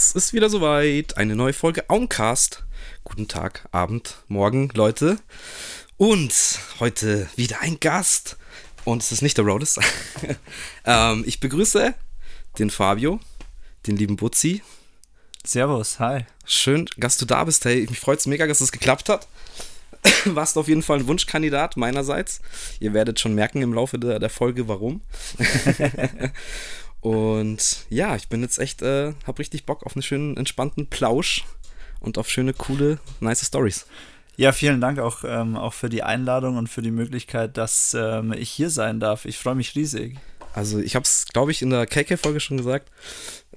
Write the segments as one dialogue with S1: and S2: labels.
S1: Es ist wieder soweit. Eine neue Folge Auncast. Guten Tag, Abend, Morgen, Leute. Und heute wieder ein Gast. Und es ist nicht der Rhodes. ähm, ich begrüße den Fabio, den lieben Butzi.
S2: Servus, hi.
S1: Schön, dass du da bist. Hey, mich freut es mega, dass es geklappt hat. Warst auf jeden Fall ein Wunschkandidat meinerseits. Ihr werdet schon merken im Laufe der, der Folge, warum. Und ja, ich bin jetzt echt, äh, hab richtig Bock auf einen schönen, entspannten Plausch und auf schöne, coole, nice Stories.
S2: Ja, vielen Dank auch, ähm, auch für die Einladung und für die Möglichkeit, dass ähm, ich hier sein darf. Ich freue mich riesig.
S1: Also ich habe es, glaube ich, in der KK-Folge schon gesagt.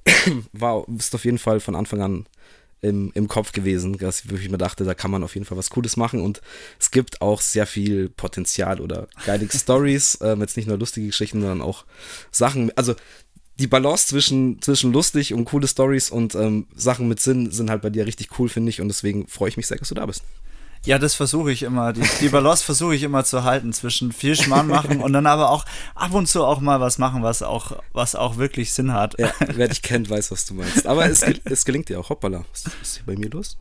S1: War, bist auf jeden Fall von Anfang an im, im Kopf gewesen, dass ich mir dachte, da kann man auf jeden Fall was Cooles machen und es gibt auch sehr viel Potenzial oder geile Stories, ähm, jetzt nicht nur lustige Geschichten, sondern auch Sachen, also die Balance zwischen, zwischen lustig und coole Stories und ähm, Sachen mit Sinn sind halt bei dir richtig cool, finde ich. Und deswegen freue ich mich sehr, dass du da bist.
S2: Ja, das versuche ich immer. Die, die Balance versuche ich immer zu halten zwischen viel Schmarrn machen und dann aber auch ab und zu auch mal was machen, was auch, was auch wirklich Sinn hat.
S1: Ja, wer dich kennt, weiß, was du meinst. Aber es, es gelingt dir auch. Hoppala, was ist hier bei mir los?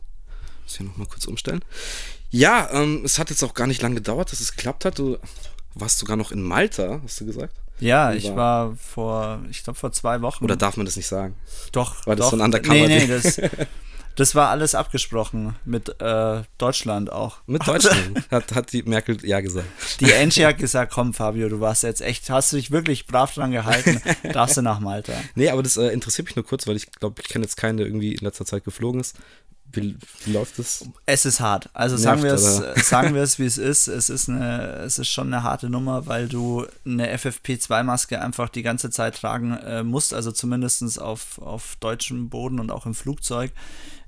S1: Muss hier nochmal kurz umstellen. Ja, ähm, es hat jetzt auch gar nicht lange gedauert, dass es geklappt hat. Du warst sogar noch in Malta, hast du gesagt?
S2: Ja, ich war vor, ich glaube vor zwei Wochen.
S1: Oder darf man das nicht sagen?
S2: Doch.
S1: War das
S2: doch.
S1: so ein Undercover?
S2: Nee, nee, das, das war alles abgesprochen mit äh, Deutschland auch.
S1: Mit Deutschland hat, hat die Merkel ja gesagt.
S2: Die Angie hat gesagt, komm Fabio, du warst jetzt echt, hast du dich wirklich brav dran gehalten, darfst du nach Malta.
S1: Nee, aber das äh, interessiert mich nur kurz, weil ich glaube, ich kenne jetzt keinen, der irgendwie in letzter Zeit geflogen ist. Wie, wie, läuft es?
S2: Es ist hart. Also Nervt, sagen wir es, sagen wir es, wie es ist. Es ist eine, es ist schon eine harte Nummer, weil du eine FFP2-Maske einfach die ganze Zeit tragen äh, musst, also zumindest auf, auf deutschem Boden und auch im Flugzeug.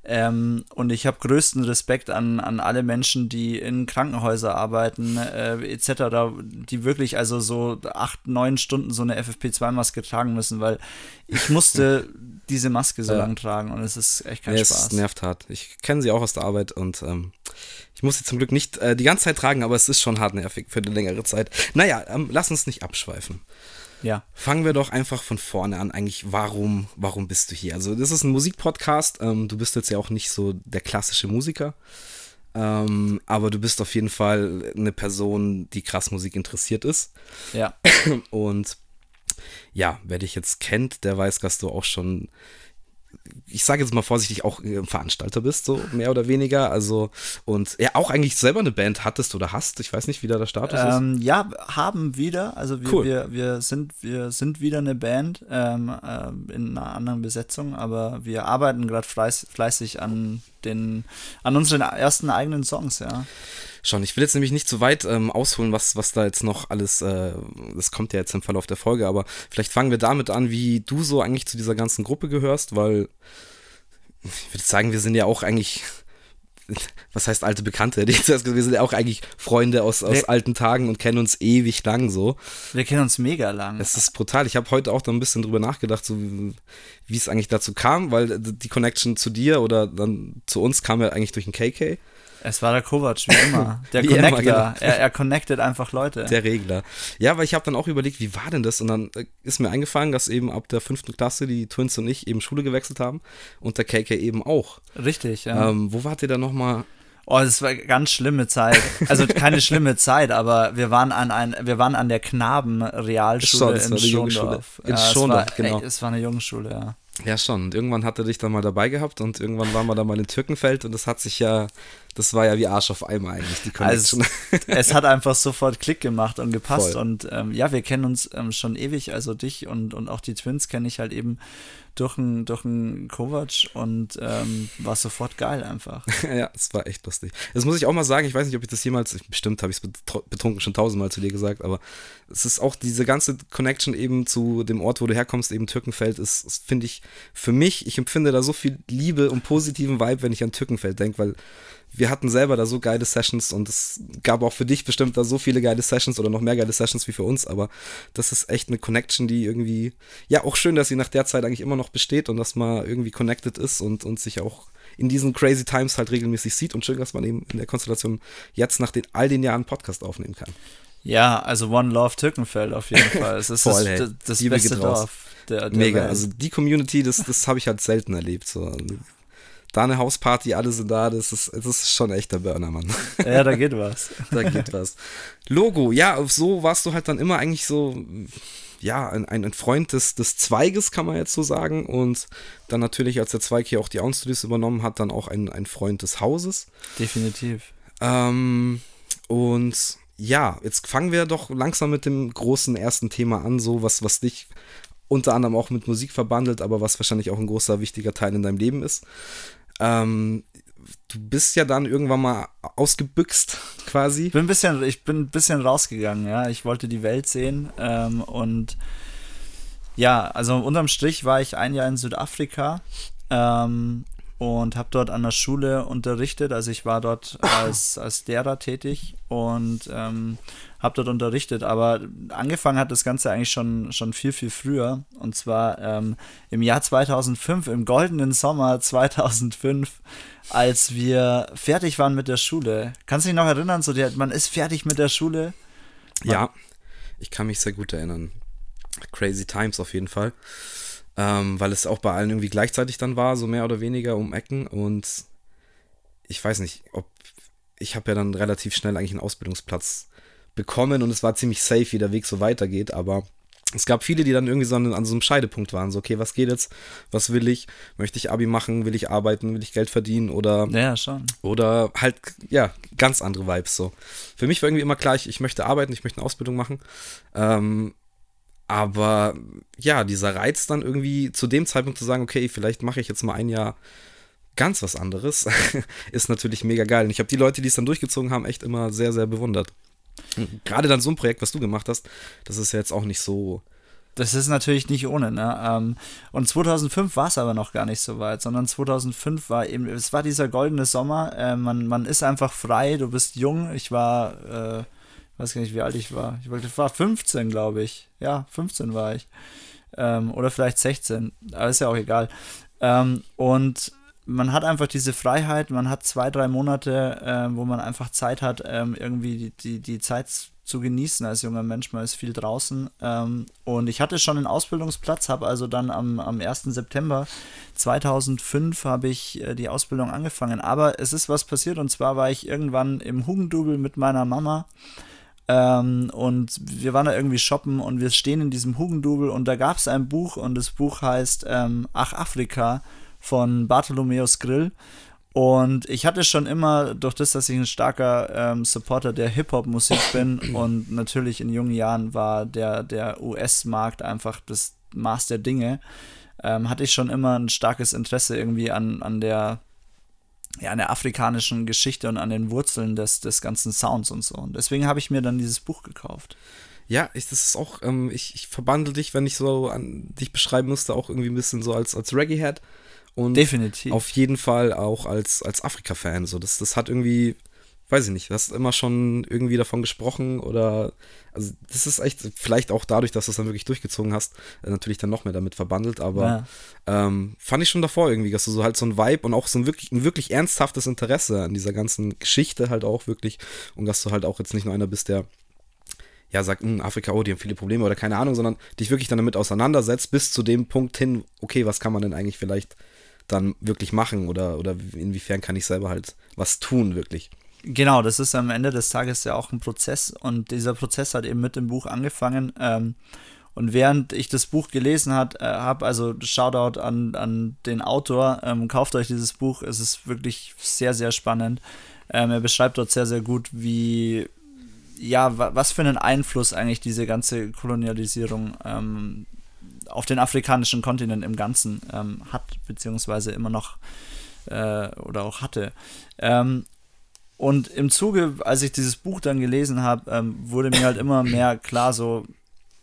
S2: Ähm, und ich habe größten Respekt an, an alle Menschen, die in Krankenhäusern arbeiten, äh, etc., die wirklich also so acht, neun Stunden so eine FFP2-Maske tragen müssen, weil ich musste diese Maske so ja. lang tragen und es ist echt kein
S1: ja,
S2: Spaß.
S1: Es nervt hart. Ich kenne sie auch aus der Arbeit und ähm, ich muss sie zum Glück nicht äh, die ganze Zeit tragen, aber es ist schon hart nervig für eine längere Zeit. Naja, ähm, lass uns nicht abschweifen.
S2: Ja.
S1: Fangen wir doch einfach von vorne an. Eigentlich, warum, warum bist du hier? Also, das ist ein Musikpodcast. Ähm, du bist jetzt ja auch nicht so der klassische Musiker. Ähm, aber du bist auf jeden Fall eine Person, die krass Musik interessiert ist.
S2: Ja.
S1: Und ja, wer dich jetzt kennt, der weiß, dass du auch schon ich sage jetzt mal vorsichtig, auch äh, Veranstalter bist, so mehr oder weniger. Also, und ja, auch eigentlich selber eine Band hattest oder hast. Ich weiß nicht, wie da der Status
S2: ähm,
S1: ist.
S2: Ja, haben wieder. Also wir,
S1: cool.
S2: wir, wir, sind, wir sind wieder eine Band ähm, äh, in einer anderen Besetzung, aber wir arbeiten gerade fleiß, fleißig an den, an unseren ersten eigenen Songs, ja
S1: schon. Ich will jetzt nämlich nicht zu weit ähm, ausholen, was, was da jetzt noch alles, äh, das kommt ja jetzt im Verlauf der Folge, aber vielleicht fangen wir damit an, wie du so eigentlich zu dieser ganzen Gruppe gehörst, weil ich würde sagen, wir sind ja auch eigentlich was heißt alte Bekannte? Wir sind ja auch eigentlich Freunde aus, aus alten Tagen und kennen uns ewig lang so.
S2: Wir kennen uns mega lang.
S1: Es ist brutal. Ich habe heute auch da ein bisschen drüber nachgedacht, so wie es eigentlich dazu kam, weil die Connection zu dir oder dann zu uns kam ja eigentlich durch den KK.
S2: Es war der Kovac, wie immer. Der wie Connector. Immer, genau. er, er connectet einfach Leute.
S1: Der Regler. Ja, weil ich habe dann auch überlegt, wie war denn das? Und dann äh, ist mir eingefallen, dass eben ab der fünften Klasse die Twins und ich eben Schule gewechselt haben und der KK eben auch.
S2: Richtig, ja.
S1: Ähm, wo wart ihr da nochmal?
S2: Oh, das war eine ganz schlimme Zeit. Also keine schlimme Zeit, aber wir waren an ein, wir waren an der Knabenrealschule in Schondorf.
S1: In ja, Schondorf, genau.
S2: Ey, es war eine Jungenschule, ja.
S1: Ja, schon. Und irgendwann hat er dich dann mal dabei gehabt und irgendwann waren wir da mal in Türkenfeld und das hat sich ja, das war ja wie Arsch auf Eimer eigentlich, die
S2: Connection. Also, es hat einfach sofort Klick gemacht und gepasst Voll. und ähm, ja, wir kennen uns ähm, schon ewig, also dich und, und auch die Twins kenne ich halt eben durch einen durch Kovac und ähm, war sofort geil einfach.
S1: ja, es war echt lustig. Das muss ich auch mal sagen, ich weiß nicht, ob ich das jemals, bestimmt habe ich es betrunken schon tausendmal zu dir gesagt, aber es ist auch diese ganze Connection eben zu dem Ort, wo du herkommst, eben Türkenfeld, ist, ist finde ich, für mich, ich empfinde da so viel Liebe und positiven Vibe, wenn ich an Türkenfeld denke, weil wir hatten selber da so geile Sessions und es gab auch für dich bestimmt da so viele geile Sessions oder noch mehr geile Sessions wie für uns, aber das ist echt eine Connection, die irgendwie, ja, auch schön, dass sie nach der Zeit eigentlich immer noch besteht und dass man irgendwie connected ist und, und sich auch in diesen crazy times halt regelmäßig sieht und schön, dass man eben in der Konstellation jetzt nach den, all den Jahren Podcast aufnehmen kann.
S2: Ja, also One Love Türkenfeld auf jeden Fall. Es ist Voll, das, das, das beste Dorf.
S1: Der, der Mega, Welt. also die Community, das, das habe ich halt selten erlebt. So. Da eine Hausparty, alle sind da, das ist, das ist schon echt der Burner, Mann.
S2: Ja, da geht was.
S1: da geht was. Logo, ja, so warst du halt dann immer eigentlich so, ja, ein, ein Freund des, des Zweiges, kann man jetzt so sagen. Und dann natürlich, als der Zweig hier auch die Auenstudios übernommen hat, dann auch ein, ein Freund des Hauses.
S2: Definitiv.
S1: Ähm, und ja, jetzt fangen wir doch langsam mit dem großen ersten Thema an, so was, was dich unter anderem auch mit Musik verbandelt, aber was wahrscheinlich auch ein großer, wichtiger Teil in deinem Leben ist. Ähm, du bist ja dann irgendwann mal ausgebüxt, quasi.
S2: Bin ein bisschen, ich bin ein bisschen rausgegangen, ja. Ich wollte die Welt sehen ähm, und ja, also unterm Strich war ich ein Jahr in Südafrika ähm, und habe dort an der Schule unterrichtet. Also ich war dort als, als Lehrer tätig und ähm, habe dort unterrichtet. Aber angefangen hat das Ganze eigentlich schon, schon viel, viel früher. Und zwar ähm, im Jahr 2005, im goldenen Sommer 2005, als wir fertig waren mit der Schule. Kannst du dich noch erinnern, so der, man ist fertig mit der Schule?
S1: Man ja, ich kann mich sehr gut erinnern. Crazy Times auf jeden Fall ähm, weil es auch bei allen irgendwie gleichzeitig dann war, so mehr oder weniger um Ecken. Und ich weiß nicht, ob ich habe ja dann relativ schnell eigentlich einen Ausbildungsplatz bekommen und es war ziemlich safe, wie der Weg so weitergeht, aber es gab viele, die dann irgendwie so an, an, so einem Scheidepunkt waren. So, okay, was geht jetzt? Was will ich? Möchte ich Abi machen? Will ich arbeiten? Will ich Geld verdienen? Oder,
S2: ja, schon.
S1: Oder halt, ja, ganz andere Vibes so. Für mich war irgendwie immer klar, ich, ich möchte arbeiten, ich möchte eine Ausbildung machen. Ähm, aber ja, dieser Reiz dann irgendwie zu dem Zeitpunkt zu sagen, okay, vielleicht mache ich jetzt mal ein Jahr ganz was anderes, ist natürlich mega geil. Und ich habe die Leute, die es dann durchgezogen haben, echt immer sehr, sehr bewundert. Gerade dann so ein Projekt, was du gemacht hast, das ist ja jetzt auch nicht so.
S2: Das ist natürlich nicht ohne, ne? Ähm, und 2005 war es aber noch gar nicht so weit, sondern 2005 war eben, es war dieser goldene Sommer, äh, man, man ist einfach frei, du bist jung, ich war, äh, weiß gar nicht, wie alt ich war. Ich war 15, glaube ich. Ja, 15 war ich. Ähm, oder vielleicht 16. Aber ist ja auch egal. Ähm, und man hat einfach diese Freiheit, man hat zwei, drei Monate, äh, wo man einfach Zeit hat, ähm, irgendwie die, die, die Zeit zu genießen als junger Mensch. Man ist viel draußen. Ähm, und ich hatte schon einen Ausbildungsplatz, habe also dann am, am 1. September 2005 habe ich äh, die Ausbildung angefangen. Aber es ist was passiert und zwar war ich irgendwann im Hugendubel mit meiner Mama ähm, und wir waren da irgendwie shoppen und wir stehen in diesem Hugendubel und da gab es ein Buch und das Buch heißt ähm, Ach Afrika von Bartholomäus Grill. Und ich hatte schon immer, durch das, dass ich ein starker ähm, Supporter der Hip-Hop-Musik bin und natürlich in jungen Jahren war der, der US-Markt einfach das Maß der Dinge, ähm, hatte ich schon immer ein starkes Interesse irgendwie an, an der ja, an der afrikanischen Geschichte und an den Wurzeln des, des ganzen Sounds und so. Und deswegen habe ich mir dann dieses Buch gekauft.
S1: Ja, ich, das ist auch, ähm, ich, ich verbandle dich, wenn ich so an dich beschreiben müsste, auch irgendwie ein bisschen so als, als Reggae-Head. Und
S2: Definitiv.
S1: auf jeden Fall auch als, als Afrika-Fan. So, das, das hat irgendwie, weiß ich nicht, du hast immer schon irgendwie davon gesprochen oder, also das ist echt, vielleicht auch dadurch, dass du es dann wirklich durchgezogen hast, äh, natürlich dann noch mehr damit verbandelt, aber ja. ähm, fand ich schon davor irgendwie, dass du so halt so ein Vibe und auch so ein wirklich, ein wirklich ernsthaftes Interesse an dieser ganzen Geschichte halt auch wirklich und dass du halt auch jetzt nicht nur einer bist, der ja, sagt, hm, Afrika, oh, die haben viele Probleme oder keine Ahnung, sondern dich wirklich dann damit auseinandersetzt, bis zu dem Punkt hin, okay, was kann man denn eigentlich vielleicht dann wirklich machen oder, oder inwiefern kann ich selber halt was tun, wirklich.
S2: Genau, das ist am Ende des Tages ja auch ein Prozess und dieser Prozess hat eben mit dem Buch angefangen. Ähm, und während ich das Buch gelesen äh, habe, also Shoutout an, an den Autor, ähm, kauft euch dieses Buch, es ist wirklich sehr, sehr spannend. Ähm, er beschreibt dort sehr, sehr gut, wie, ja, was für einen Einfluss eigentlich diese ganze Kolonialisierung ähm, auf den afrikanischen Kontinent im Ganzen ähm, hat, beziehungsweise immer noch äh, oder auch hatte. Ähm, und im Zuge, als ich dieses Buch dann gelesen habe, ähm, wurde mir halt immer mehr klar, so,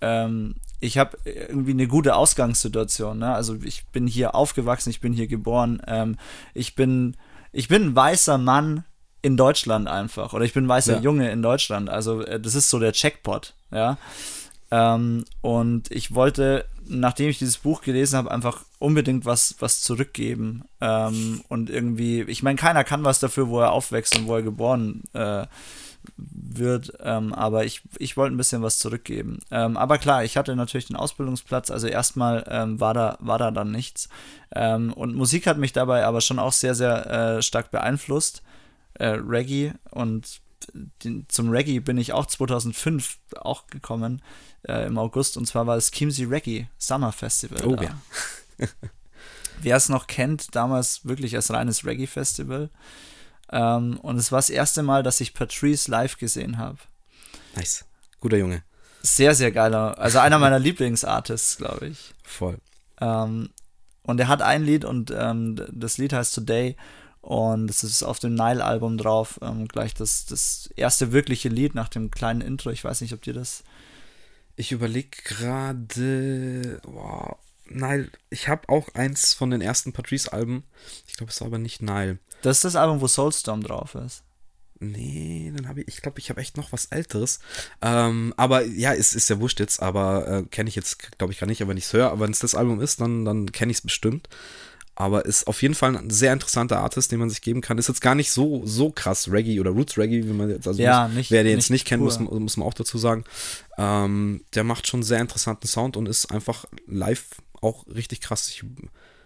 S2: ähm, ich habe irgendwie eine gute Ausgangssituation. Ne? Also ich bin hier aufgewachsen, ich bin hier geboren, ähm, ich bin, ich bin ein weißer Mann in Deutschland einfach. Oder ich bin ein weißer ja. Junge in Deutschland. Also äh, das ist so der Checkpot, ja. Ähm, und ich wollte, nachdem ich dieses Buch gelesen habe, einfach unbedingt was, was zurückgeben. Ähm, und irgendwie, ich meine, keiner kann was dafür, wo er aufwächst und wo er geboren äh, wird. Ähm, aber ich, ich wollte ein bisschen was zurückgeben. Ähm, aber klar, ich hatte natürlich den Ausbildungsplatz, also erstmal ähm, war, da, war da dann nichts. Ähm, und Musik hat mich dabei aber schon auch sehr, sehr äh, stark beeinflusst. Äh, Reggae und den, zum Reggae bin ich auch 2005 auch gekommen äh, im August und zwar war das Kimsey Reggae Summer Festival.
S1: Oh da. ja.
S2: Wer es noch kennt, damals wirklich als reines Reggae Festival. Ähm, und es war das erste Mal, dass ich Patrice live gesehen habe.
S1: Nice. Guter Junge.
S2: Sehr, sehr geiler. Also einer meiner Lieblingsartists, glaube ich.
S1: Voll.
S2: Ähm, und er hat ein Lied und ähm, das Lied heißt Today und es ist auf dem Nile-Album drauf. Ähm, gleich das, das erste wirkliche Lied nach dem kleinen Intro. Ich weiß nicht, ob dir das.
S1: Ich überlege gerade. Wow. Nile. Ich habe auch eins von den ersten Patrice-Alben. Ich glaube, es war aber nicht Nile.
S2: Das ist das Album, wo Soulstorm drauf ist.
S1: Nee, dann habe ich, ich glaube, ich habe echt noch was Älteres. Ähm, aber ja, es ist ja wurscht jetzt, aber äh, kenne ich jetzt, glaube ich, gar nicht, aber wenn ich es höre. Aber wenn es das Album ist, dann, dann kenne ich es bestimmt. Aber ist auf jeden Fall ein sehr interessanter Artist, den man sich geben kann. Ist jetzt gar nicht so, so krass Reggae oder Roots Reggae, wie man jetzt, also
S2: ja,
S1: muss,
S2: nicht,
S1: wer den jetzt
S2: nicht
S1: nicht kennt, muss, muss man auch dazu sagen. Ähm, der macht schon sehr interessanten Sound und ist einfach live auch richtig krass. Ich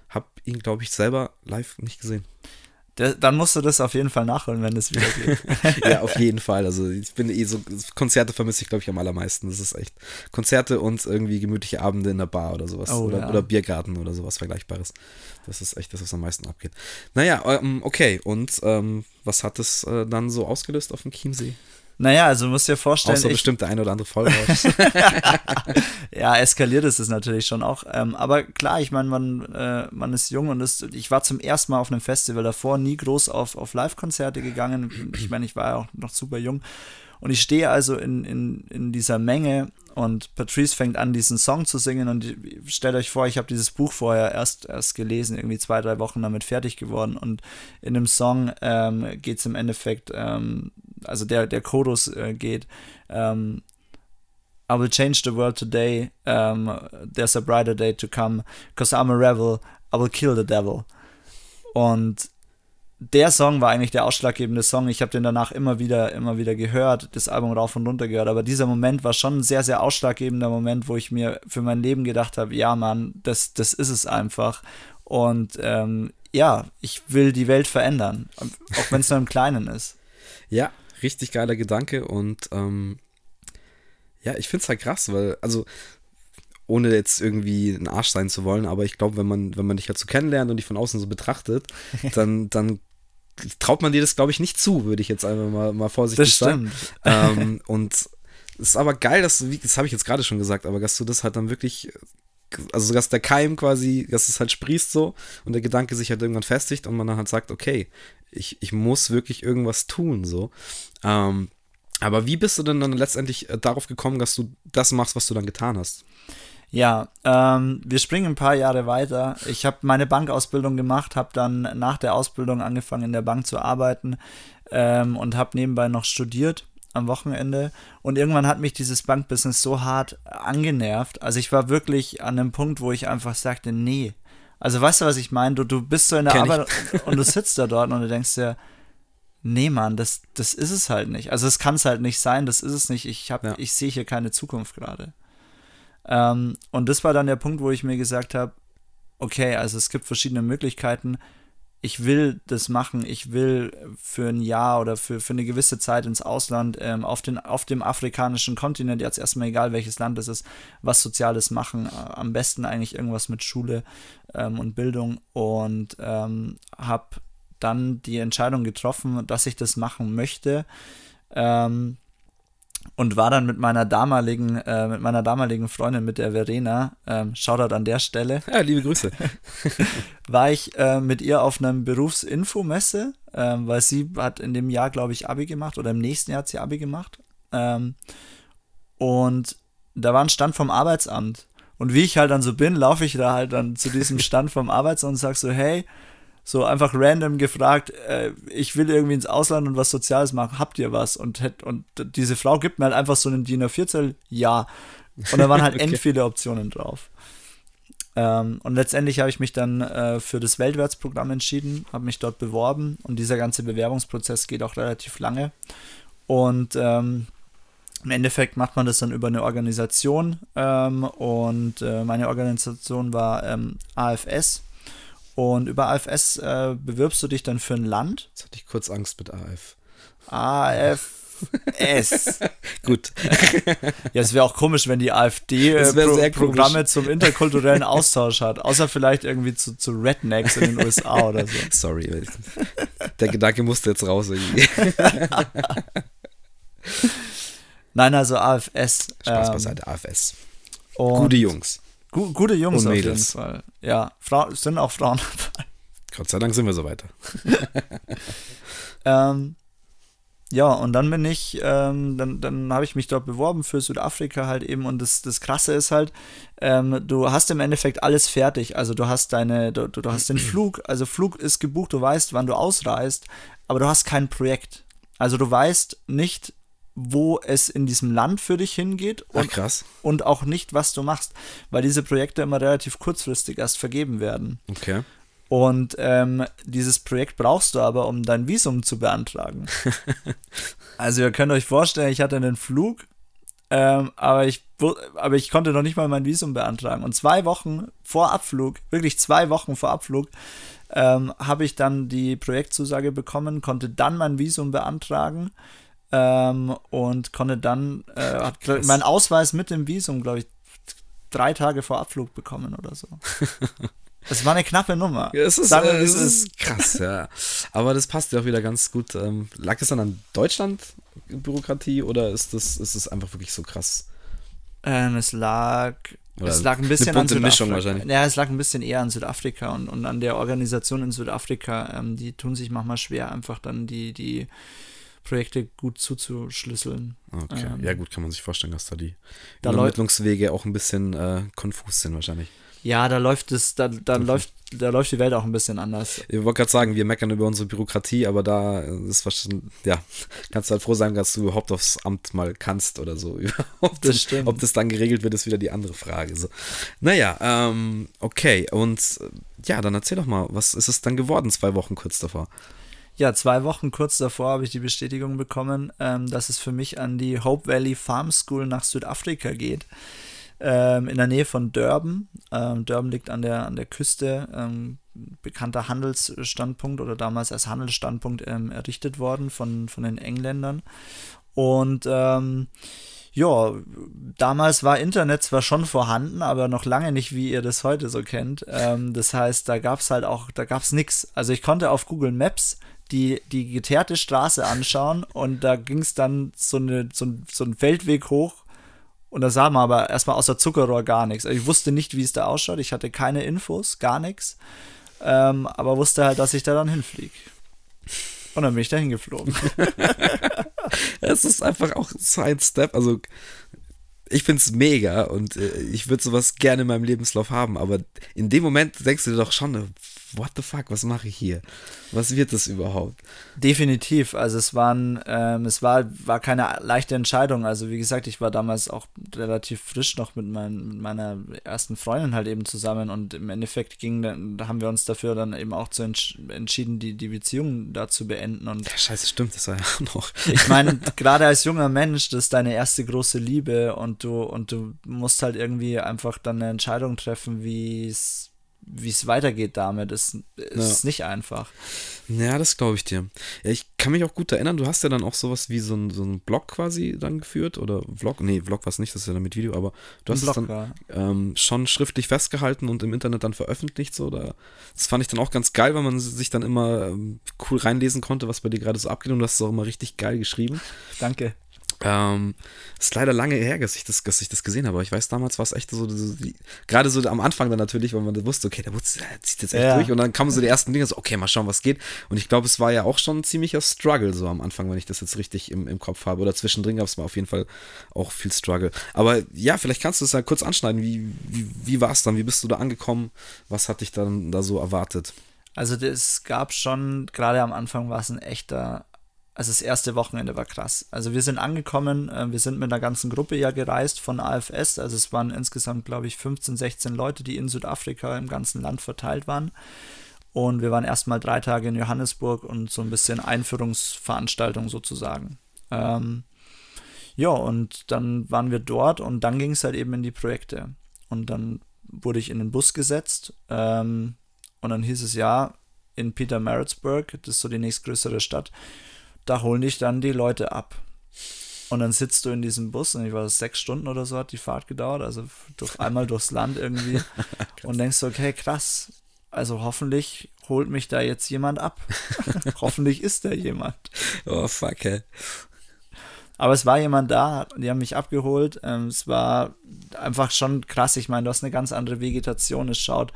S1: habe ihn, glaube ich, selber live nicht gesehen.
S2: Dann musst du das auf jeden Fall nachholen, wenn es wieder geht.
S1: ja, auf jeden Fall. Also ich bin eh so, Konzerte vermisse ich, glaube ich, am allermeisten. Das ist echt Konzerte und irgendwie gemütliche Abende in der Bar oder sowas.
S2: Oh,
S1: oder,
S2: ja.
S1: oder Biergarten oder sowas Vergleichbares. Das ist echt das, was am meisten abgeht. Naja, ähm, okay. Und ähm, was hat es äh, dann so ausgelöst auf dem Chiemsee?
S2: Naja, also du musst dir vorstellen,
S1: Außer
S2: ich,
S1: bestimmt der eine oder andere Folge.
S2: ja, eskaliert ist es natürlich schon auch. Ähm, aber klar, ich meine, man, äh, man ist jung und ist, ich war zum ersten Mal auf einem Festival davor, nie groß auf, auf Live-Konzerte gegangen. Ich meine, ich war ja auch noch super jung. Und ich stehe also in, in, in dieser Menge und Patrice fängt an, diesen Song zu singen. Und stellt euch vor, ich habe dieses Buch vorher erst, erst gelesen, irgendwie zwei, drei Wochen damit fertig geworden. Und in dem Song ähm, geht es im Endeffekt, ähm, also der, der Chorus äh, geht, ähm, I will change the world today. Um, there's a brighter day to come. Cause I'm a rebel. I will kill the devil. Und der Song war eigentlich der ausschlaggebende Song. Ich habe den danach immer wieder, immer wieder gehört, das Album rauf und runter gehört. Aber dieser Moment war schon ein sehr, sehr ausschlaggebender Moment, wo ich mir für mein Leben gedacht habe, ja, Mann, das, das ist es einfach. Und ähm, ja, ich will die Welt verändern, auch wenn es nur im Kleinen ist.
S1: ja, richtig geiler Gedanke und ähm, ja, ich finde es halt krass, weil, also ohne jetzt irgendwie ein Arsch sein zu wollen, aber ich glaube, wenn man, wenn man dich halt so kennenlernt und dich von außen so betrachtet, dann, dann traut man dir das, glaube ich, nicht zu, würde ich jetzt einfach mal, mal vorsichtig
S2: Das
S1: sagen. Ähm, und es ist aber geil, dass du, wie- das habe ich jetzt gerade schon gesagt, aber dass du das halt dann wirklich, also dass der Keim quasi, dass es halt sprießt so und der Gedanke sich halt irgendwann festigt und man dann halt sagt, okay, ich, ich muss wirklich irgendwas tun, so. Ähm, aber wie bist du denn dann letztendlich äh, darauf gekommen, dass du das machst, was du dann getan hast?
S2: Ja, ähm, wir springen ein paar Jahre weiter. Ich habe meine Bankausbildung gemacht, habe dann nach der Ausbildung angefangen in der Bank zu arbeiten ähm, und habe nebenbei noch studiert am Wochenende. Und irgendwann hat mich dieses Bankbusiness so hart angenervt. Also ich war wirklich an einem Punkt, wo ich einfach sagte, nee. Also weißt du, was ich meine? Du, du bist so in der
S1: Kenn.
S2: Arbeit und du sitzt da dort und du denkst dir, nee, Mann, das, das ist es halt nicht. Also es kann es halt nicht sein, das ist es nicht. Ich, hab,
S1: Ja.
S2: ich sehe hier keine Zukunft gerade. Ähm, und das war dann der Punkt, wo ich mir gesagt habe, okay, also es gibt verschiedene Möglichkeiten. Ich will das machen. Ich will für ein Jahr oder für, für eine gewisse Zeit ins Ausland, ähm, auf, den, auf dem afrikanischen Kontinent, jetzt erstmal egal welches Land es ist, was Soziales machen. Äh, am besten eigentlich irgendwas mit Schule ähm, und Bildung. Und ähm, habe dann die Entscheidung getroffen, dass ich das machen möchte. Ähm, und war dann mit meiner damaligen, äh, mit meiner damaligen Freundin, mit der Verena, ähm, Shoutout an der Stelle,
S1: Ja, liebe Grüße.
S2: war ich äh, mit ihr auf einer Berufsinfomesse, ähm, weil sie hat in dem Jahr, glaube ich, Abi gemacht oder im nächsten Jahr hat sie Abi gemacht. Ähm, und da war ein Stand vom Arbeitsamt. Und wie ich halt dann so bin, laufe ich da halt dann zu diesem Stand vom Arbeitsamt und sag so, hey, so einfach random gefragt, äh, ich will irgendwie ins Ausland und was Soziales machen, habt ihr was? Und, und diese Frau gibt mir halt einfach so einen DIN A4-Zettel, ja. Und da waren halt
S1: Okay.
S2: end viele Optionen drauf. Ähm, und letztendlich habe ich mich dann äh, für das Weltwärtsprogramm entschieden, habe mich dort beworben und dieser ganze Bewerbungsprozess geht auch relativ lange. Und ähm, im Endeffekt macht man das dann über eine Organisation ähm, und äh, meine Organisation war ähm, AFS. Und über AFS äh, bewirbst du dich dann für ein Land.
S1: Jetzt hatte ich kurz Angst mit AF.
S2: AFS.
S1: Gut.
S2: ja, es wäre auch komisch, wenn die AfD äh, Pro Programme zum interkulturellen Austausch hat. Außer vielleicht irgendwie zu, zu Rednecks in den USA oder so.
S1: Sorry. Der Gedanke musste jetzt raus irgendwie.
S2: Nein, also AFS.
S1: Spaß ähm, beiseite, AFS. Gute Jungs.
S2: Gu gute Jungs und auf jeden Fall. Ja, Frau, sind auch Frauen
S1: dabei. Gott sei Dank sind wir so weiter.
S2: ähm, ja, und dann bin ich, ähm, dann, dann habe ich mich dort beworben für Südafrika halt eben. Und das, das Krasse ist halt, ähm, du hast im Endeffekt alles fertig. Also du hast deine, du, du hast den Flug, also Flug ist gebucht, du weißt, wann du ausreist, aber du hast kein Projekt. Also du weißt nicht, wo es in diesem Land für dich hingeht
S1: und, Ach,
S2: und auch nicht, was du machst, weil diese Projekte immer relativ kurzfristig erst vergeben werden.
S1: Okay.
S2: Und ähm, dieses Projekt brauchst du aber, um dein Visum zu beantragen. also ihr könnt euch vorstellen, ich hatte einen Flug, ähm, aber, ich, aber ich konnte noch nicht mal mein Visum beantragen. Und zwei Wochen vor Abflug, wirklich zwei Wochen vor Abflug, ähm, habe ich dann die Projektzusage bekommen, konnte dann mein Visum beantragen ähm, und konnte dann, äh, hat meinen Ausweis mit dem Visum, glaube ich, drei Tage vor Abflug bekommen oder so. Das war eine knappe Nummer.
S1: Ja, es ist, Sagen, äh, es ist krass, ja. Aber das passt ja auch wieder ganz gut. Ähm, lag es dann an Deutschland Bürokratie oder ist das, ist das einfach wirklich so krass?
S2: Ähm, es lag oder es lag ein bisschen an Südafrika. Ja, es lag ein bisschen eher an Südafrika und, und an der Organisation in Südafrika. Ähm, die tun sich manchmal schwer, einfach dann die, die Projekte gut zuzuschlüsseln.
S1: Okay, ähm, ja gut, kann man sich vorstellen, dass da die da Übermittlungswege auch ein bisschen äh, konfus sind wahrscheinlich.
S2: Ja, da läuft es, da, da läuft, da läuft die Welt auch ein bisschen anders.
S1: Ich wollte gerade sagen, wir meckern über unsere Bürokratie, aber da ist wahrscheinlich, ja, kannst du halt froh sein, dass du überhaupt aufs Amt mal kannst oder so. ob, das stimmt. ob das dann geregelt wird, ist wieder die andere Frage. So. Naja, ähm, okay, und ja, dann erzähl doch mal, was ist es dann geworden, zwei Wochen kurz davor?
S2: Ja, zwei Wochen kurz davor habe ich die Bestätigung bekommen, ähm, dass es für mich an die Hope Valley Farm School nach Südafrika geht. Ähm, in der Nähe von Durban. Ähm, Durban liegt an der, an der Küste, ähm, bekannter Handelsstandpunkt oder damals als Handelsstandpunkt ähm, errichtet worden von, von den Engländern. Und ähm, ja, damals war Internet zwar schon vorhanden, aber noch lange nicht, wie ihr das heute so kennt. Ähm, das heißt, da gab es halt auch, da gab es nichts. Also ich konnte auf Google Maps die, die geteerte Straße anschauen und da ging es dann so, eine, so, so einen Feldweg hoch und da sah man aber erstmal außer Zuckerrohr gar nichts. Also ich wusste nicht, wie es da ausschaut. Ich hatte keine Infos, gar nichts. Ähm, aber wusste halt, dass ich da dann hinfliege. Und dann bin ich da hingeflogen.
S1: es ist einfach auch ein Step. Also, ich finde es mega und äh, ich würde sowas gerne in meinem Lebenslauf haben. Aber in dem Moment denkst du dir doch schon, what the fuck, was mache ich hier? Was wird das überhaupt?
S2: Definitiv. Also es waren, ähm, es war, war keine leichte Entscheidung. Also wie gesagt, ich war damals auch relativ frisch noch mit, mein, mit meiner ersten Freundin halt eben zusammen und im Endeffekt ging dann, da haben wir uns dafür dann eben auch zu entsch entschieden, die, die Beziehung da zu beenden. Und
S1: ja, scheiße, stimmt, das war ja auch noch.
S2: ich meine, gerade als junger Mensch, das ist deine erste große Liebe und du, und du musst halt irgendwie einfach dann eine Entscheidung treffen, wie es wie es weitergeht damit, ist, ist ja. nicht einfach.
S1: Ja, das glaube ich dir. Ja, ich kann mich auch gut erinnern, du hast ja dann auch sowas wie so ein, so ein Blog quasi dann geführt oder Vlog, nee, Vlog war es nicht, das ist ja dann mit Video, aber du hast Blog, es dann ähm, schon schriftlich festgehalten und im Internet dann veröffentlicht. So, da, das fand ich dann auch ganz geil, weil man sich dann immer ähm, cool reinlesen konnte, was bei dir gerade so abgeht und du hast es auch immer richtig geil geschrieben.
S2: Danke.
S1: Ähm, ist leider lange her, dass ich das, dass ich das gesehen habe, aber ich weiß, damals war es echt so, so gerade so am Anfang dann natürlich, weil man wusste, okay, der zieht jetzt echt ja. durch und dann kamen so die ersten Dinge, so, okay, mal schauen, was geht. Und ich glaube, es war ja auch schon ein ziemlicher Struggle so am Anfang, wenn ich das jetzt richtig im, im Kopf habe. Oder zwischendrin gab es mal auf jeden Fall auch viel Struggle. Aber ja, vielleicht kannst du es ja kurz anschneiden. Wie, wie, wie war es dann? Wie bist du da angekommen? Was hat dich dann da so erwartet?
S2: Also es gab schon, gerade am Anfang war es ein echter also das erste Wochenende war krass. Also wir sind angekommen, äh, wir sind mit einer ganzen Gruppe ja gereist von AFS. Also es waren insgesamt, glaube ich, 15, 16 Leute, die in Südafrika im ganzen Land verteilt waren. Und wir waren erstmal drei Tage in Johannesburg und so ein bisschen Einführungsveranstaltung sozusagen. Ähm, ja, und dann waren wir dort und dann ging es halt eben in die Projekte. Und dann wurde ich in den Bus gesetzt ähm, und dann hieß es ja, in Peter Maritzburg, das ist so die nächstgrößere Stadt, da holen dich dann die Leute ab. Und dann sitzt du in diesem Bus, und ich war sechs Stunden oder so hat die Fahrt gedauert, also durch, einmal durchs Land irgendwie. und denkst, okay, krass. Also hoffentlich holt mich da jetzt jemand ab. hoffentlich ist da jemand.
S1: Oh, fuck, ey.
S2: Aber es war jemand da, die haben mich abgeholt. Ähm, es war einfach schon krass. Ich meine, du hast eine ganz andere Vegetation. Es schaut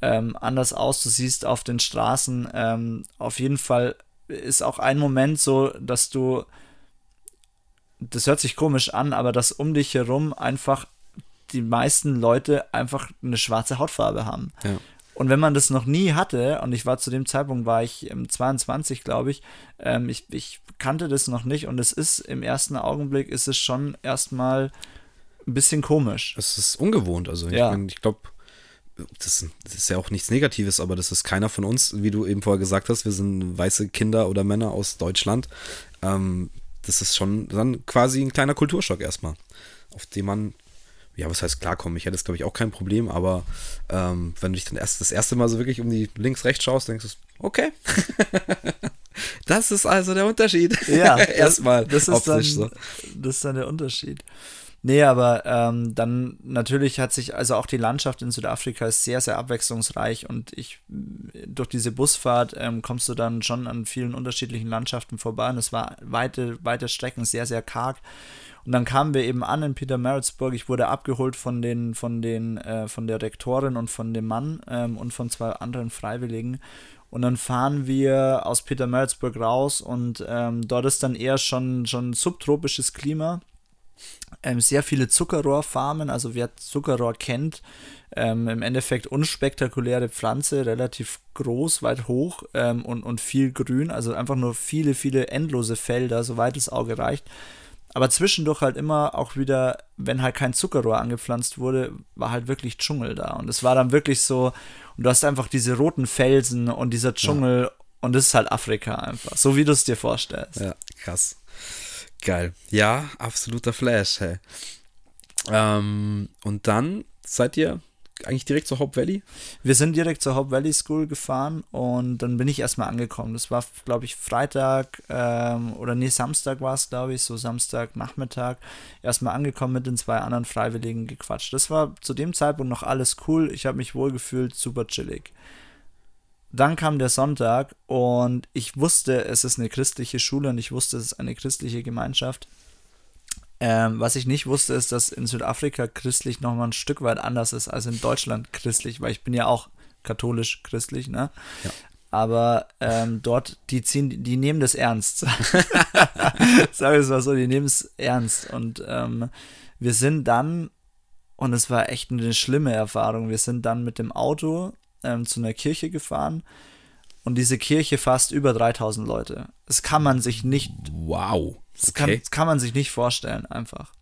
S2: ähm, anders aus. Du siehst auf den Straßen ähm, auf jeden Fall ist auch ein Moment so, dass du das hört sich komisch an, aber dass um dich herum einfach die meisten Leute einfach eine schwarze Hautfarbe haben. Ja. Und wenn man das noch nie hatte, und ich war zu dem Zeitpunkt, war ich 22, glaube ich, ähm, ich, ich kannte das noch nicht und es ist im ersten Augenblick, ist es schon erstmal ein bisschen komisch.
S1: Es ist ungewohnt, also ja. ich, ich glaube, das, das, ist ja auch nichts Negatives, aber das ist keiner von uns, wie du eben vorher gesagt hast, wir sind weiße Kinder oder Männer aus Deutschland. Ähm, das ist schon dann quasi ein kleiner Kulturschock erstmal, auf den man, ja, was heißt klarkommen? Ich hätte das, glaube ich, auch kein Problem, aber ähm, wenn du dich dann erst das erste Mal so wirklich um die links-rechts schaust, denkst du, okay. das ist also der Unterschied.
S2: Ja, erstmal. Das, das, ist dann, so. das ist dann der Unterschied. Nee, aber ähm, dann natürlich hat sich, also auch die Landschaft in Südafrika ist sehr, sehr abwechslungsreich und ich, durch diese Busfahrt ähm, kommst du dann schon an vielen unterschiedlichen Landschaften vorbei und es war weite, weite Strecken sehr, sehr karg. Und dann kamen wir eben an in Peter Maritzburg. Ich wurde abgeholt von den, von den, äh, von der Rektorin und von dem Mann ähm, und von zwei anderen Freiwilligen. Und dann fahren wir aus Peter Maritzburg raus und ähm, dort ist dann eher schon, schon subtropisches Klima ähm, sehr viele Zuckerrohrfarmen, also wer Zuckerrohr kennt, ähm, im Endeffekt unspektakuläre Pflanze, relativ groß, weit hoch ähm, und, und viel grün, also einfach nur viele, viele endlose Felder, soweit das Auge reicht. Aber zwischendurch halt immer auch wieder, wenn halt kein Zuckerrohr angepflanzt wurde, war halt wirklich Dschungel da. Und es war dann wirklich so, und du hast einfach diese roten Felsen und dieser Dschungel ja. und das ist halt Afrika einfach, so wie du es dir vorstellst.
S1: Ja, krass. Geil. Ja, absoluter Flash, hey. Ähm, und dann seid ihr eigentlich direkt zur Hope Valley?
S2: Wir sind direkt zur Hope Valley School gefahren und dann bin ich erstmal angekommen. Das war, glaube ich, Freitag ähm, oder nee, Samstag war es, glaube ich, so Samstagnachmittag. Erstmal angekommen mit den zwei anderen Freiwilligen gequatscht. Das war zu dem Zeitpunkt noch alles cool. Ich habe mich wohl gefühlt, super chillig. Dann kam der Sonntag und ich wusste, es ist eine christliche Schule und ich wusste, es ist eine christliche Gemeinschaft. Ähm, was ich nicht wusste, ist, dass in Südafrika christlich nochmal ein Stück weit anders ist als in Deutschland christlich, weil ich bin ja auch katholisch christlich, ne? Ja. Aber ähm, dort, die ziehen, die nehmen das ernst. Sag ich es mal so, die nehmen es ernst. Und ähm, wir sind dann, und es war echt eine schlimme Erfahrung, wir sind dann mit dem Auto ähm, zu einer Kirche gefahren und diese Kirche fasst über 3000 Leute. Das kann man sich nicht.
S1: Wow.
S2: Das, kann, das kann man sich nicht vorstellen, einfach.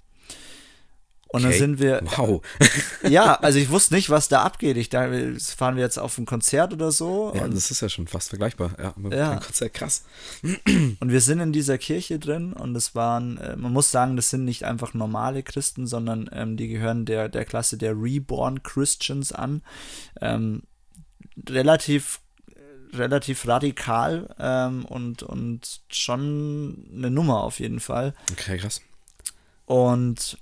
S2: Und okay. dann sind wir.
S1: Wow.
S2: ja, also ich wusste nicht, was da abgeht. Ich dachte, fahren wir jetzt auf ein Konzert oder so.
S1: Ja, das ist ja schon fast vergleichbar. Ja,
S2: ja.
S1: Konzert, krass.
S2: Und wir sind in dieser Kirche drin und es waren, äh, man muss sagen, das sind nicht einfach normale Christen, sondern ähm, die gehören der, der Klasse der Reborn Christians an. Ähm, relativ relativ radikal ähm, und, und schon eine Nummer auf jeden Fall.
S1: Okay, krass.
S2: Und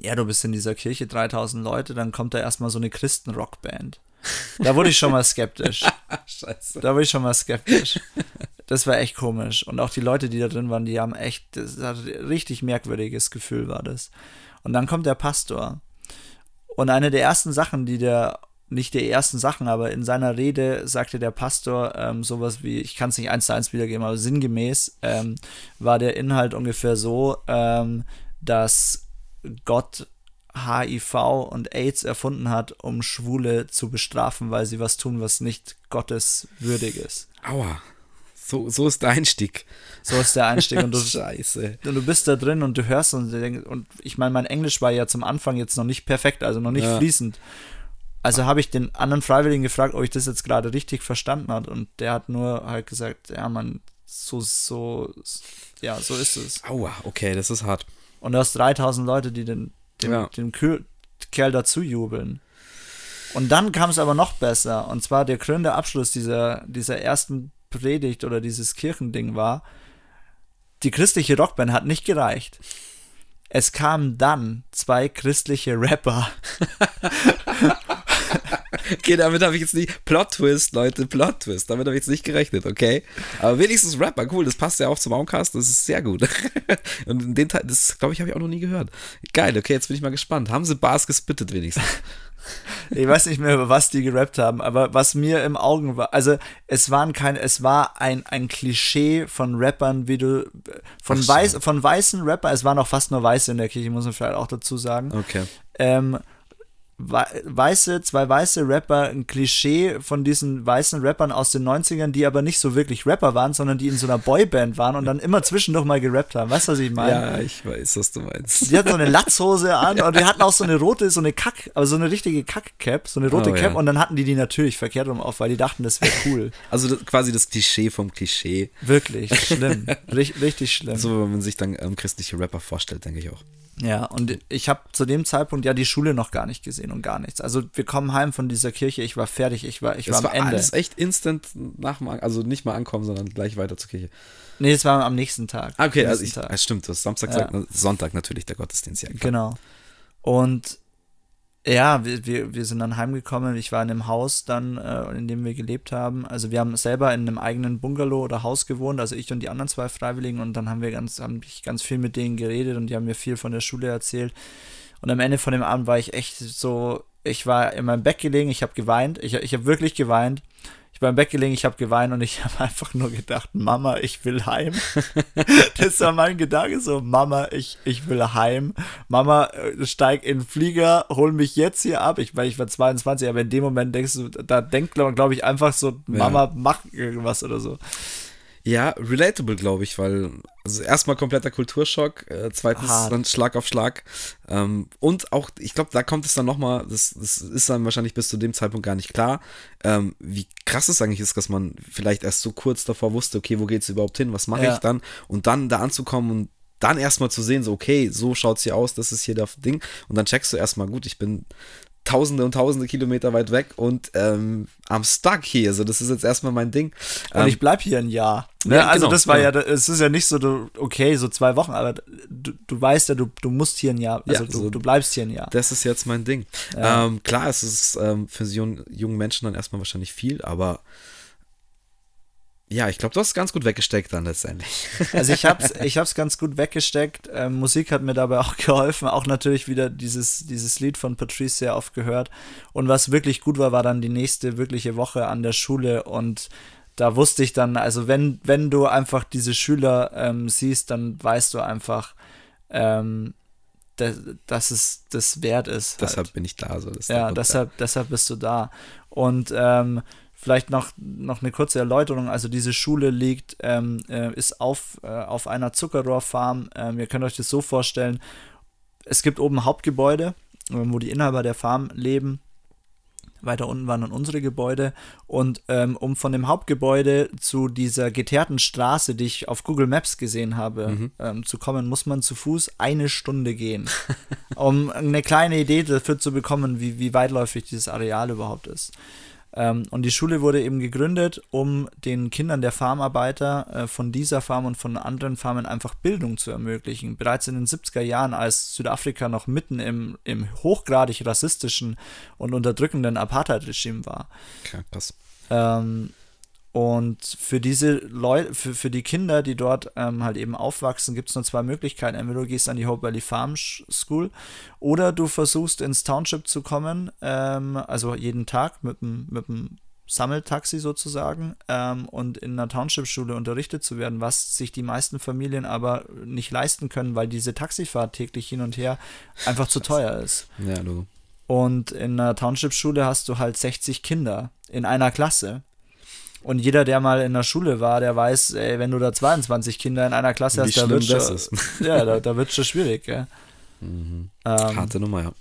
S2: ja, du bist in dieser Kirche, 3000 Leute, dann kommt da erstmal so eine Christen-Rockband. Da wurde ich schon mal skeptisch. Scheiße. Da wurde ich schon mal skeptisch. Das war echt komisch. Und auch die Leute, die da drin waren, die haben echt, das hat ein richtig merkwürdiges Gefühl war das. Und dann kommt der Pastor. Und eine der ersten Sachen, die der nicht der ersten Sachen, aber in seiner Rede sagte der Pastor ähm, sowas wie, ich kann es nicht eins zu eins wiedergeben, aber sinngemäß ähm, war der Inhalt ungefähr so, ähm, dass Gott HIV und AIDS erfunden hat, um Schwule zu bestrafen, weil sie was tun, was nicht Gottes würdig ist.
S1: Aua. So, so ist der Einstieg.
S2: So ist der Einstieg. Und du,
S1: Scheiße.
S2: Und du bist da drin und du hörst und, und ich meine, mein Englisch war ja zum Anfang jetzt noch nicht perfekt, also noch nicht ja. fließend. Also habe ich den anderen Freiwilligen gefragt, ob ich das jetzt gerade richtig verstanden habe. Und der hat nur halt gesagt, ja, man, So, so, ja, so ist es.
S1: Aua, okay, das ist hart.
S2: Und du hast 3000 Leute, die den, dem, ja. dem Kerl dazu jubeln. Und dann kam es aber noch besser. Und zwar der krönende Abschluss dieser, dieser ersten Predigt oder dieses Kirchending war, die christliche Rockband hat nicht gereicht. Es kamen dann zwei christliche Rapper.
S1: okay, damit habe ich jetzt nicht. Plot-Twist, Leute, Plot-Twist. Damit habe ich jetzt nicht gerechnet, okay? Aber wenigstens Rapper, cool, das passt ja auch zum Auncast, das ist sehr gut. Und den Teil, das glaube ich, habe ich auch noch nie gehört. Geil, okay, jetzt bin ich mal gespannt. Haben sie Bars gespittet wenigstens?
S2: ich weiß nicht mehr, über was die gerappt haben, aber was mir im Augen war, also es waren kein, es war ein, ein Klischee von Rappern, wie du, von, weiß, von weißen Rappern, es waren auch fast nur Weiße in der Kirche, muss man vielleicht auch dazu sagen.
S1: Okay.
S2: Ähm, weiße, zwei weiße Rapper, ein Klischee von diesen weißen Rappern aus den 90ern, die aber nicht so wirklich Rapper waren, sondern die in so einer Boyband waren und dann immer zwischendurch mal gerappt haben. Weißt du, was ich meine?
S1: Ja, ich weiß, was du meinst.
S2: Die hatten so eine Latzhose an und die hatten auch so eine rote, so eine Kack, aber so eine richtige Kack-Cap, so eine rote oh, Cap ja. und dann hatten die die natürlich verkehrt rum auf, weil die dachten, das wäre cool.
S1: Also das, quasi das Klischee vom Klischee.
S2: Wirklich, schlimm. richtig, richtig schlimm.
S1: So, wenn man sich dann ähm, christliche Rapper vorstellt, denke ich auch.
S2: Ja, und ich habe zu dem Zeitpunkt ja die Schule noch gar nicht gesehen und gar nichts. Also wir kommen heim von dieser Kirche, ich war fertig, ich war, ich das war am war Ende. Das
S1: war echt instant nach also nicht mal ankommen, sondern gleich weiter zur Kirche.
S2: Nee, es war am nächsten Tag.
S1: Ah, okay, also ich, Tag. stimmt, das Samstag, ja. Sonntag natürlich der Gottesdienst. Ja,
S2: genau. Und ja, wir, wir, wir sind dann heimgekommen. Ich war in einem Haus dann, äh, in dem wir gelebt haben. Also wir haben selber in einem eigenen Bungalow oder Haus gewohnt, also ich und die anderen zwei Freiwilligen. Und dann haben wir ganz, haben ich ganz viel mit denen geredet und die haben mir viel von der Schule erzählt. Und am Ende von dem Abend war ich echt so, ich war in meinem Bett gelegen, ich habe geweint, ich, ich habe wirklich geweint ich war im Bett gelegen, ich habe geweint und ich habe einfach nur gedacht, Mama, ich will heim. das war mein Gedanke so, Mama, ich, ich will heim. Mama, äh, steig in den Flieger, hol mich jetzt hier ab. Ich, weil ich war 22, aber in dem Moment denkst du, da denkt man, glaube ich, einfach so, Mama, ja. mach irgendwas oder so.
S1: Ja, relatable, glaube ich, weil also erstmal kompletter Kulturschock, äh, zweitens Hart. dann Schlag auf Schlag. Ähm, und auch, ich glaube, da kommt es dann nochmal, das, das ist dann wahrscheinlich bis zu dem Zeitpunkt gar nicht klar, ähm, wie krass es eigentlich ist, dass man vielleicht erst so kurz davor wusste, okay, wo geht es überhaupt hin, was mache ja. ich dann? Und dann da anzukommen und dann erstmal zu sehen, so, okay, so schaut es hier aus, das ist hier das Ding. Und dann checkst du erstmal, gut, ich bin tausende und tausende Kilometer weit weg und ähm, I'm stuck hier. So, das ist jetzt erstmal mein Ding.
S2: Und ähm, ich bleib hier ein Jahr. Ne? Ja, also genau, das war genau. ja, es ist ja nicht so, du, okay, so zwei Wochen, aber du, du weißt ja, du, du musst hier ein Jahr, also ja, du, so, du bleibst hier ein Jahr.
S1: Das ist jetzt mein Ding. Ja. Ähm, klar, es ist ähm, für so jungen Menschen dann erstmal wahrscheinlich viel, aber ja, ich glaube, du hast es ganz gut weggesteckt dann letztendlich.
S2: Also ich habe es ich hab's ganz gut weggesteckt. Ähm, Musik hat mir dabei auch geholfen. Auch natürlich wieder dieses, dieses Lied von Patrice sehr oft gehört. Und was wirklich gut war, war dann die nächste wirkliche Woche an der Schule. Und da wusste ich dann, also wenn, wenn du einfach diese Schüler ähm, siehst, dann weißt du einfach, ähm, dass, es das wert ist.
S1: Deshalb halt. bin ich da. So,
S2: ja, deshalb, deshalb bist du da. Und ähm, Vielleicht noch, noch eine kurze Erläuterung. Also diese Schule liegt, ähm, äh, ist auf, äh, auf einer Zuckerrohrfarm. Ähm, ihr könnt euch das so vorstellen. Es gibt oben Hauptgebäude, äh, wo die Inhaber der Farm leben. Weiter unten waren dann unsere Gebäude. Und ähm, um von dem Hauptgebäude zu dieser geteerten Straße, die ich auf Google Maps gesehen habe, mhm. ähm, zu kommen, muss man zu Fuß eine Stunde gehen. um eine kleine Idee dafür zu bekommen, wie, wie weitläufig dieses Areal überhaupt ist. Ähm, und die Schule wurde eben gegründet, um den Kindern der Farmarbeiter äh, von dieser Farm und von anderen Farmen einfach Bildung zu ermöglichen. Bereits in den 70er Jahren, als Südafrika noch mitten im, im hochgradig rassistischen und unterdrückenden Apartheid-Regime war.
S1: Okay, krass.
S2: Ähm, und für diese Leute, für, für die Kinder, die dort ähm, halt eben aufwachsen, gibt es nur zwei Möglichkeiten. Entweder du gehst an die Hope Valley Farm School oder du versuchst ins Township zu kommen, ähm, also jeden Tag mit dem mit dem Sammeltaxi sozusagen ähm, und in einer Township-Schule unterrichtet zu werden, was sich die meisten Familien aber nicht leisten können, weil diese Taxifahrt täglich hin und her einfach zu teuer ist.
S1: Ja, du.
S2: Und in einer Township-Schule hast du halt 60 Kinder in einer Klasse. Und jeder, der mal in der Schule war, der weiß, ey, wenn du da 22 Kinder in einer Klasse hast, da wird schon, ja, da, da wird schon schwierig, gell?
S1: Mhm. Ähm, Harte Nummer, ja.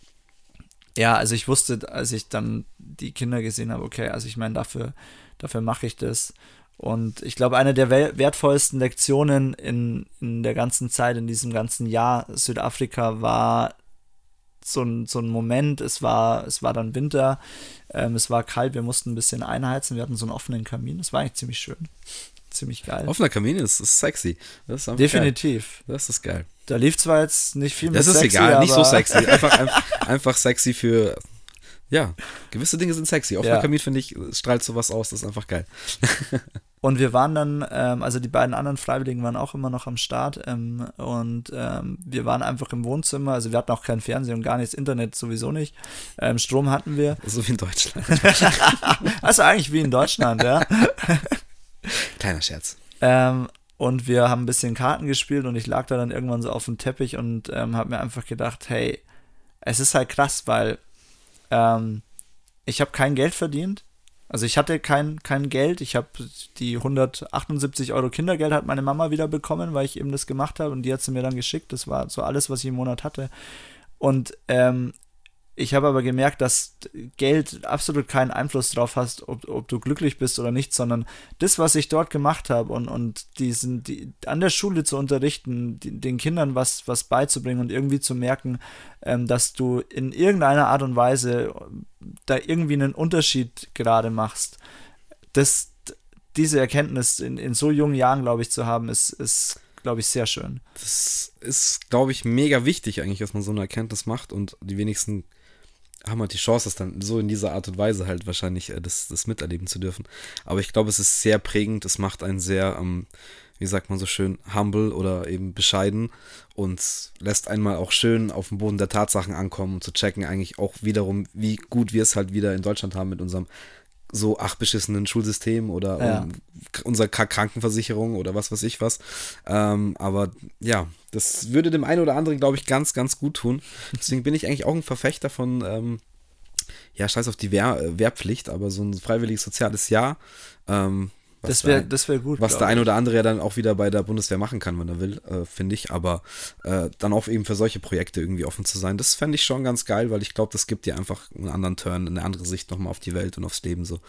S2: Ja, also ich wusste, als ich dann die Kinder gesehen habe, okay, also ich meine, dafür, dafür mache ich das. Und ich glaube, eine der wertvollsten Lektionen in, in der ganzen Zeit, in diesem ganzen Jahr Südafrika war so ein, so ein Moment, es war, es war dann Winter, ähm, es war kalt, wir mussten ein bisschen einheizen, wir hatten so einen offenen Kamin, das war eigentlich ziemlich schön. Ziemlich geil.
S1: Offener Kamin ist, ist sexy.
S2: Das ist Definitiv.
S1: Geil. Das ist geil.
S2: Da lief zwar jetzt nicht viel
S1: mit Das ist sexy, egal, nicht so sexy. Einfach, einfach, einfach sexy für ja, gewisse Dinge sind sexy. Offener ja. Kamin, finde ich, strahlt sowas aus, das ist einfach geil.
S2: und wir waren dann, ähm, also die beiden anderen Freiwilligen waren auch immer noch am Start ähm, und ähm, wir waren einfach im Wohnzimmer, also wir hatten auch kein Fernsehen und gar nichts, Internet sowieso nicht. Ähm, Strom hatten wir.
S1: So wie in Deutschland.
S2: also eigentlich wie in Deutschland, ja.
S1: Kleiner Scherz.
S2: Ähm, und wir haben ein bisschen Karten gespielt und ich lag da dann irgendwann so auf dem Teppich und ähm, habe mir einfach gedacht, hey, es ist halt krass, weil ich habe kein Geld verdient. Also ich hatte kein, kein Geld. Ich habe die 178 Euro Kindergeld hat meine Mama wieder bekommen, weil ich eben das gemacht habe und die hat sie mir dann geschickt. Das war so alles, was ich im Monat hatte. Und ähm, ich habe aber gemerkt, dass Geld absolut keinen Einfluss drauf hast, ob, ob du glücklich bist oder nicht, sondern das, was ich dort gemacht habe und, und diesen, die, an der Schule zu unterrichten, die, den Kindern was, was beizubringen und irgendwie zu merken, ähm, dass du in irgendeiner Art und Weise da irgendwie einen Unterschied gerade machst. Das, diese Erkenntnis in, in so jungen Jahren, glaube ich, zu haben, ist, ist glaube ich, sehr schön.
S1: Das ist, glaube ich, mega wichtig eigentlich, dass man so eine Erkenntnis macht und die wenigsten haben halt die Chance, das dann so in dieser Art und Weise halt wahrscheinlich äh, das, das miterleben zu dürfen. Aber ich glaube, es ist sehr prägend, es macht einen sehr, ähm, wie sagt man so schön, humble oder eben bescheiden und lässt einmal auch schön auf dem Boden der Tatsachen ankommen, um zu checken eigentlich auch wiederum, wie gut wir es halt wieder in Deutschland haben mit unserem so ach beschissenen Schulsystem oder ja. um, unserer Krankenversicherung oder was weiß ich was. Ähm, aber ja, das würde dem einen oder anderen, glaube ich, ganz, ganz gut tun. Deswegen bin ich eigentlich auch ein Verfechter von, ähm, ja, scheiß auf die Wehr, äh, Wehrpflicht, aber so ein freiwilliges soziales Jahr. Ähm,
S2: das wäre das wär gut.
S1: Was der ein oder andere ja dann auch wieder bei der Bundeswehr machen kann, wenn er will, äh, finde ich. Aber äh, dann auch eben für solche Projekte irgendwie offen zu sein, das fände ich schon ganz geil, weil ich glaube, das gibt dir einfach einen anderen Turn, eine andere Sicht nochmal auf die Welt und aufs Leben so.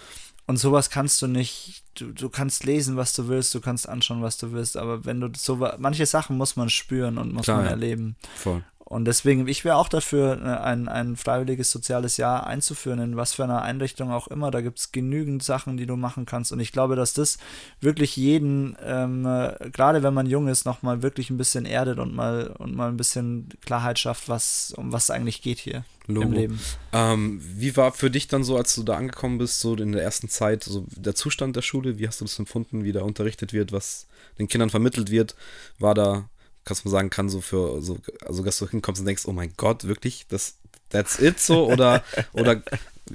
S2: Und sowas kannst du nicht, du, du kannst lesen, was du willst, du kannst anschauen, was du willst, aber wenn du so, manche Sachen muss man spüren und muss Klar, man erleben. Voll. Und deswegen, ich wäre auch dafür, äh, ein, ein freiwilliges soziales Jahr einzuführen, in was für einer Einrichtung auch immer. Da gibt es genügend Sachen, die du machen kannst. Und ich glaube, dass das wirklich jeden, ähm, äh, gerade wenn man jung ist, nochmal wirklich ein bisschen erdet und mal, und mal ein bisschen Klarheit schafft, was, um was es eigentlich geht hier Logo. im Leben.
S1: Ähm, wie war für dich dann so, als du da angekommen bist, so in der ersten Zeit, so der Zustand der Schule? Wie hast du das empfunden, wie da unterrichtet wird, was den Kindern vermittelt wird? War da dass man sagen kann, so für, so, also dass du hinkommst und denkst, oh mein Gott, wirklich, das, that's it so? Oder, oder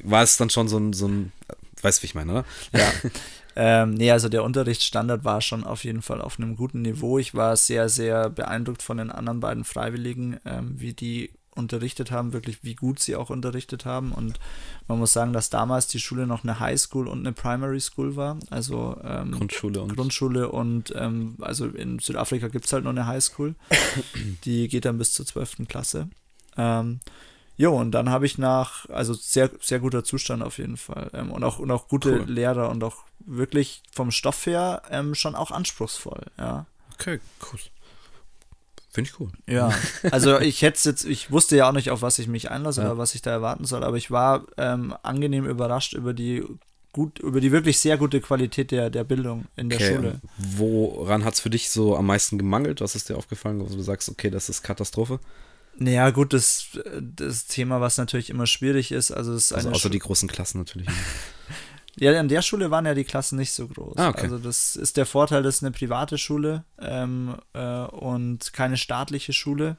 S1: war es dann schon so ein, so ein, weißt du, wie ich meine, oder?
S2: Ja. ähm, nee, also der Unterrichtsstandard war schon auf jeden Fall auf einem guten Niveau. Ich war sehr, sehr beeindruckt von den anderen beiden Freiwilligen, ähm, wie die unterrichtet haben, wirklich wie gut sie auch unterrichtet haben. Und man muss sagen, dass damals die Schule noch eine Highschool und eine Primary School war. Also ähm,
S1: Grundschule und
S2: Grundschule und ähm, also in Südafrika gibt es halt noch eine Highschool. die geht dann bis zur 12. Klasse. Ähm, Jo, und dann habe ich nach, also sehr, sehr guter Zustand auf jeden Fall. Ähm, und, auch, und auch gute cool. Lehrer und auch wirklich vom Stoff her ähm, schon auch anspruchsvoll, ja.
S1: Okay, cool. Finde ich cool.
S2: Ja, also ich hätte jetzt, ich wusste ja auch nicht, auf was ich mich einlasse ja. oder was ich da erwarten soll, aber ich war ähm, angenehm überrascht über die gut, über die wirklich sehr gute Qualität der, der Bildung in der okay. Schule.
S1: Woran hat es für dich so am meisten gemangelt? Was ist dir aufgefallen, wo du sagst, okay, das ist Katastrophe?
S2: Naja, gut, das, das Thema, was natürlich immer schwierig ist, also es ist
S1: also außer Schu die großen Klassen natürlich.
S2: Ja, an der Schule waren ja die Klassen nicht so groß. Ah, okay. Also das ist der Vorteil, das ist eine private Schule ähm, äh, und keine staatliche Schule,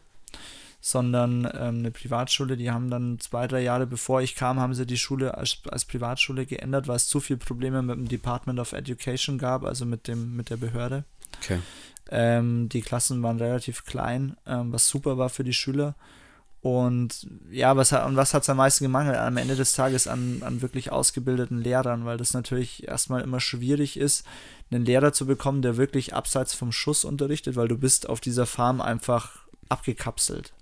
S2: sondern ähm, eine Privatschule. Die haben dann zwei, drei Jahre bevor ich kam, haben sie die Schule als, als Privatschule geändert, weil es zu viele Probleme mit dem Department of Education gab, also mit, dem, mit der Behörde. Okay. Ähm, die Klassen waren relativ klein, ähm, was super war für die Schüler. Und ja, was, und was hat es am meisten gemangelt? Am Ende des Tages an, an wirklich ausgebildeten Lehrern, weil das natürlich erstmal immer schwierig ist, einen Lehrer zu bekommen, der wirklich abseits vom Schuss unterrichtet, weil du bist auf dieser Farm einfach abgekapselt.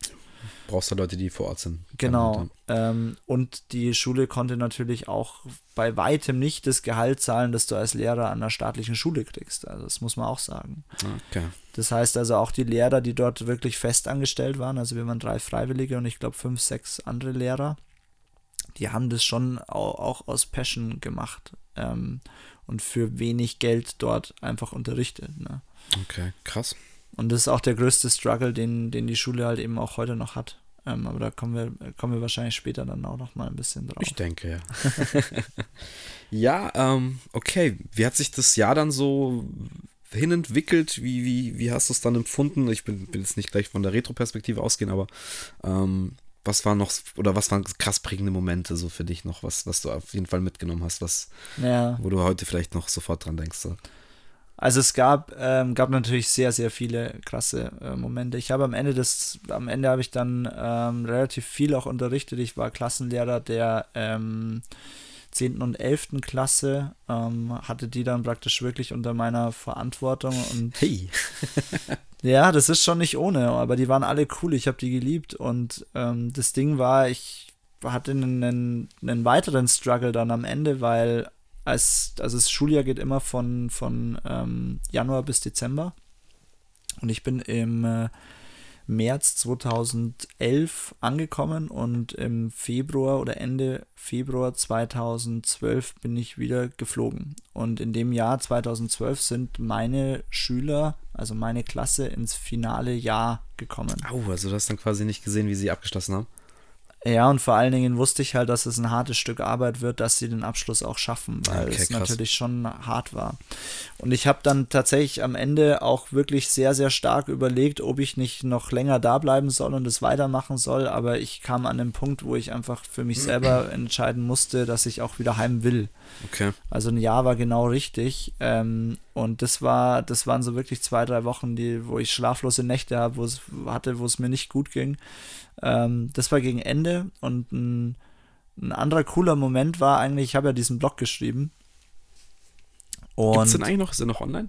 S1: Brauchst du Leute, die vor Ort sind.
S2: Genau. Ähm, und die Schule konnte natürlich auch bei weitem nicht das Gehalt zahlen, das du als Lehrer an einer staatlichen Schule kriegst. Also das muss man auch sagen.
S1: Okay.
S2: Das heißt also auch die Lehrer, die dort wirklich fest angestellt waren, also wir waren drei Freiwillige und ich glaube fünf, sechs andere Lehrer, die haben das schon auch, aus Passion gemacht ähm, und für wenig Geld dort einfach unterrichtet. Ne?
S1: Okay, krass.
S2: Und das ist auch der größte Struggle, den, den die Schule halt eben auch heute noch hat. Ähm, aber da kommen wir, kommen wir wahrscheinlich später dann auch noch mal ein bisschen drauf.
S1: Ich denke, ja. ja, ähm, okay. Wie hat sich das Jahr dann so hinentwickelt? Wie, wie, wie hast du es dann empfunden? Ich bin, bin jetzt nicht gleich von der Retro-Perspektive ausgehen, aber ähm, was waren noch, oder was waren krass prägende Momente so für dich noch, was, was du auf jeden Fall mitgenommen hast, was,
S2: ja.
S1: wo du heute vielleicht noch sofort dran denkst? So?
S2: Also es gab, ähm, gab natürlich sehr, sehr viele krasse äh, Momente. Ich habe am Ende des, am Ende habe ich dann ähm, relativ viel auch unterrichtet. Ich war Klassenlehrer der ähm, 10. und 11. Klasse, ähm, hatte die dann praktisch wirklich unter meiner Verantwortung und
S1: hey.
S2: ja, das ist schon nicht ohne, aber die waren alle cool, ich habe die geliebt und ähm, das Ding war, ich hatte einen, einen weiteren Struggle dann am Ende, weil als, also das Schuljahr geht immer von, von ähm, Januar bis Dezember. Und ich bin im äh, März 2011 angekommen und im Februar oder Ende Februar 2012 bin ich wieder geflogen. Und in dem Jahr 2012 sind meine Schüler, also meine Klasse, ins finale Jahr gekommen.
S1: Au, also du hast dann quasi nicht gesehen, wie sie abgeschlossen haben?
S2: Ja, und vor allen Dingen wusste ich halt, dass es ein hartes Stück Arbeit wird, dass sie den Abschluss auch schaffen, weil okay, es krass. natürlich schon hart war. Und ich habe dann tatsächlich am Ende auch wirklich sehr, sehr stark überlegt, ob ich nicht noch länger da bleiben soll und es weitermachen soll, aber ich kam an den Punkt, wo ich einfach für mich selber entscheiden musste, dass ich auch wieder heim will.
S1: Okay.
S2: Also ein Jahr war genau richtig. Ähm, und das war, das waren so wirklich zwei, drei Wochen, die, wo ich schlaflose Nächte habe, wo es hatte, wo es mir nicht gut ging. Ähm, das war gegen Ende und ein, ein anderer cooler Moment war eigentlich, ich habe ja diesen Blog geschrieben.
S1: Gibt es den eigentlich noch? Ist er noch online?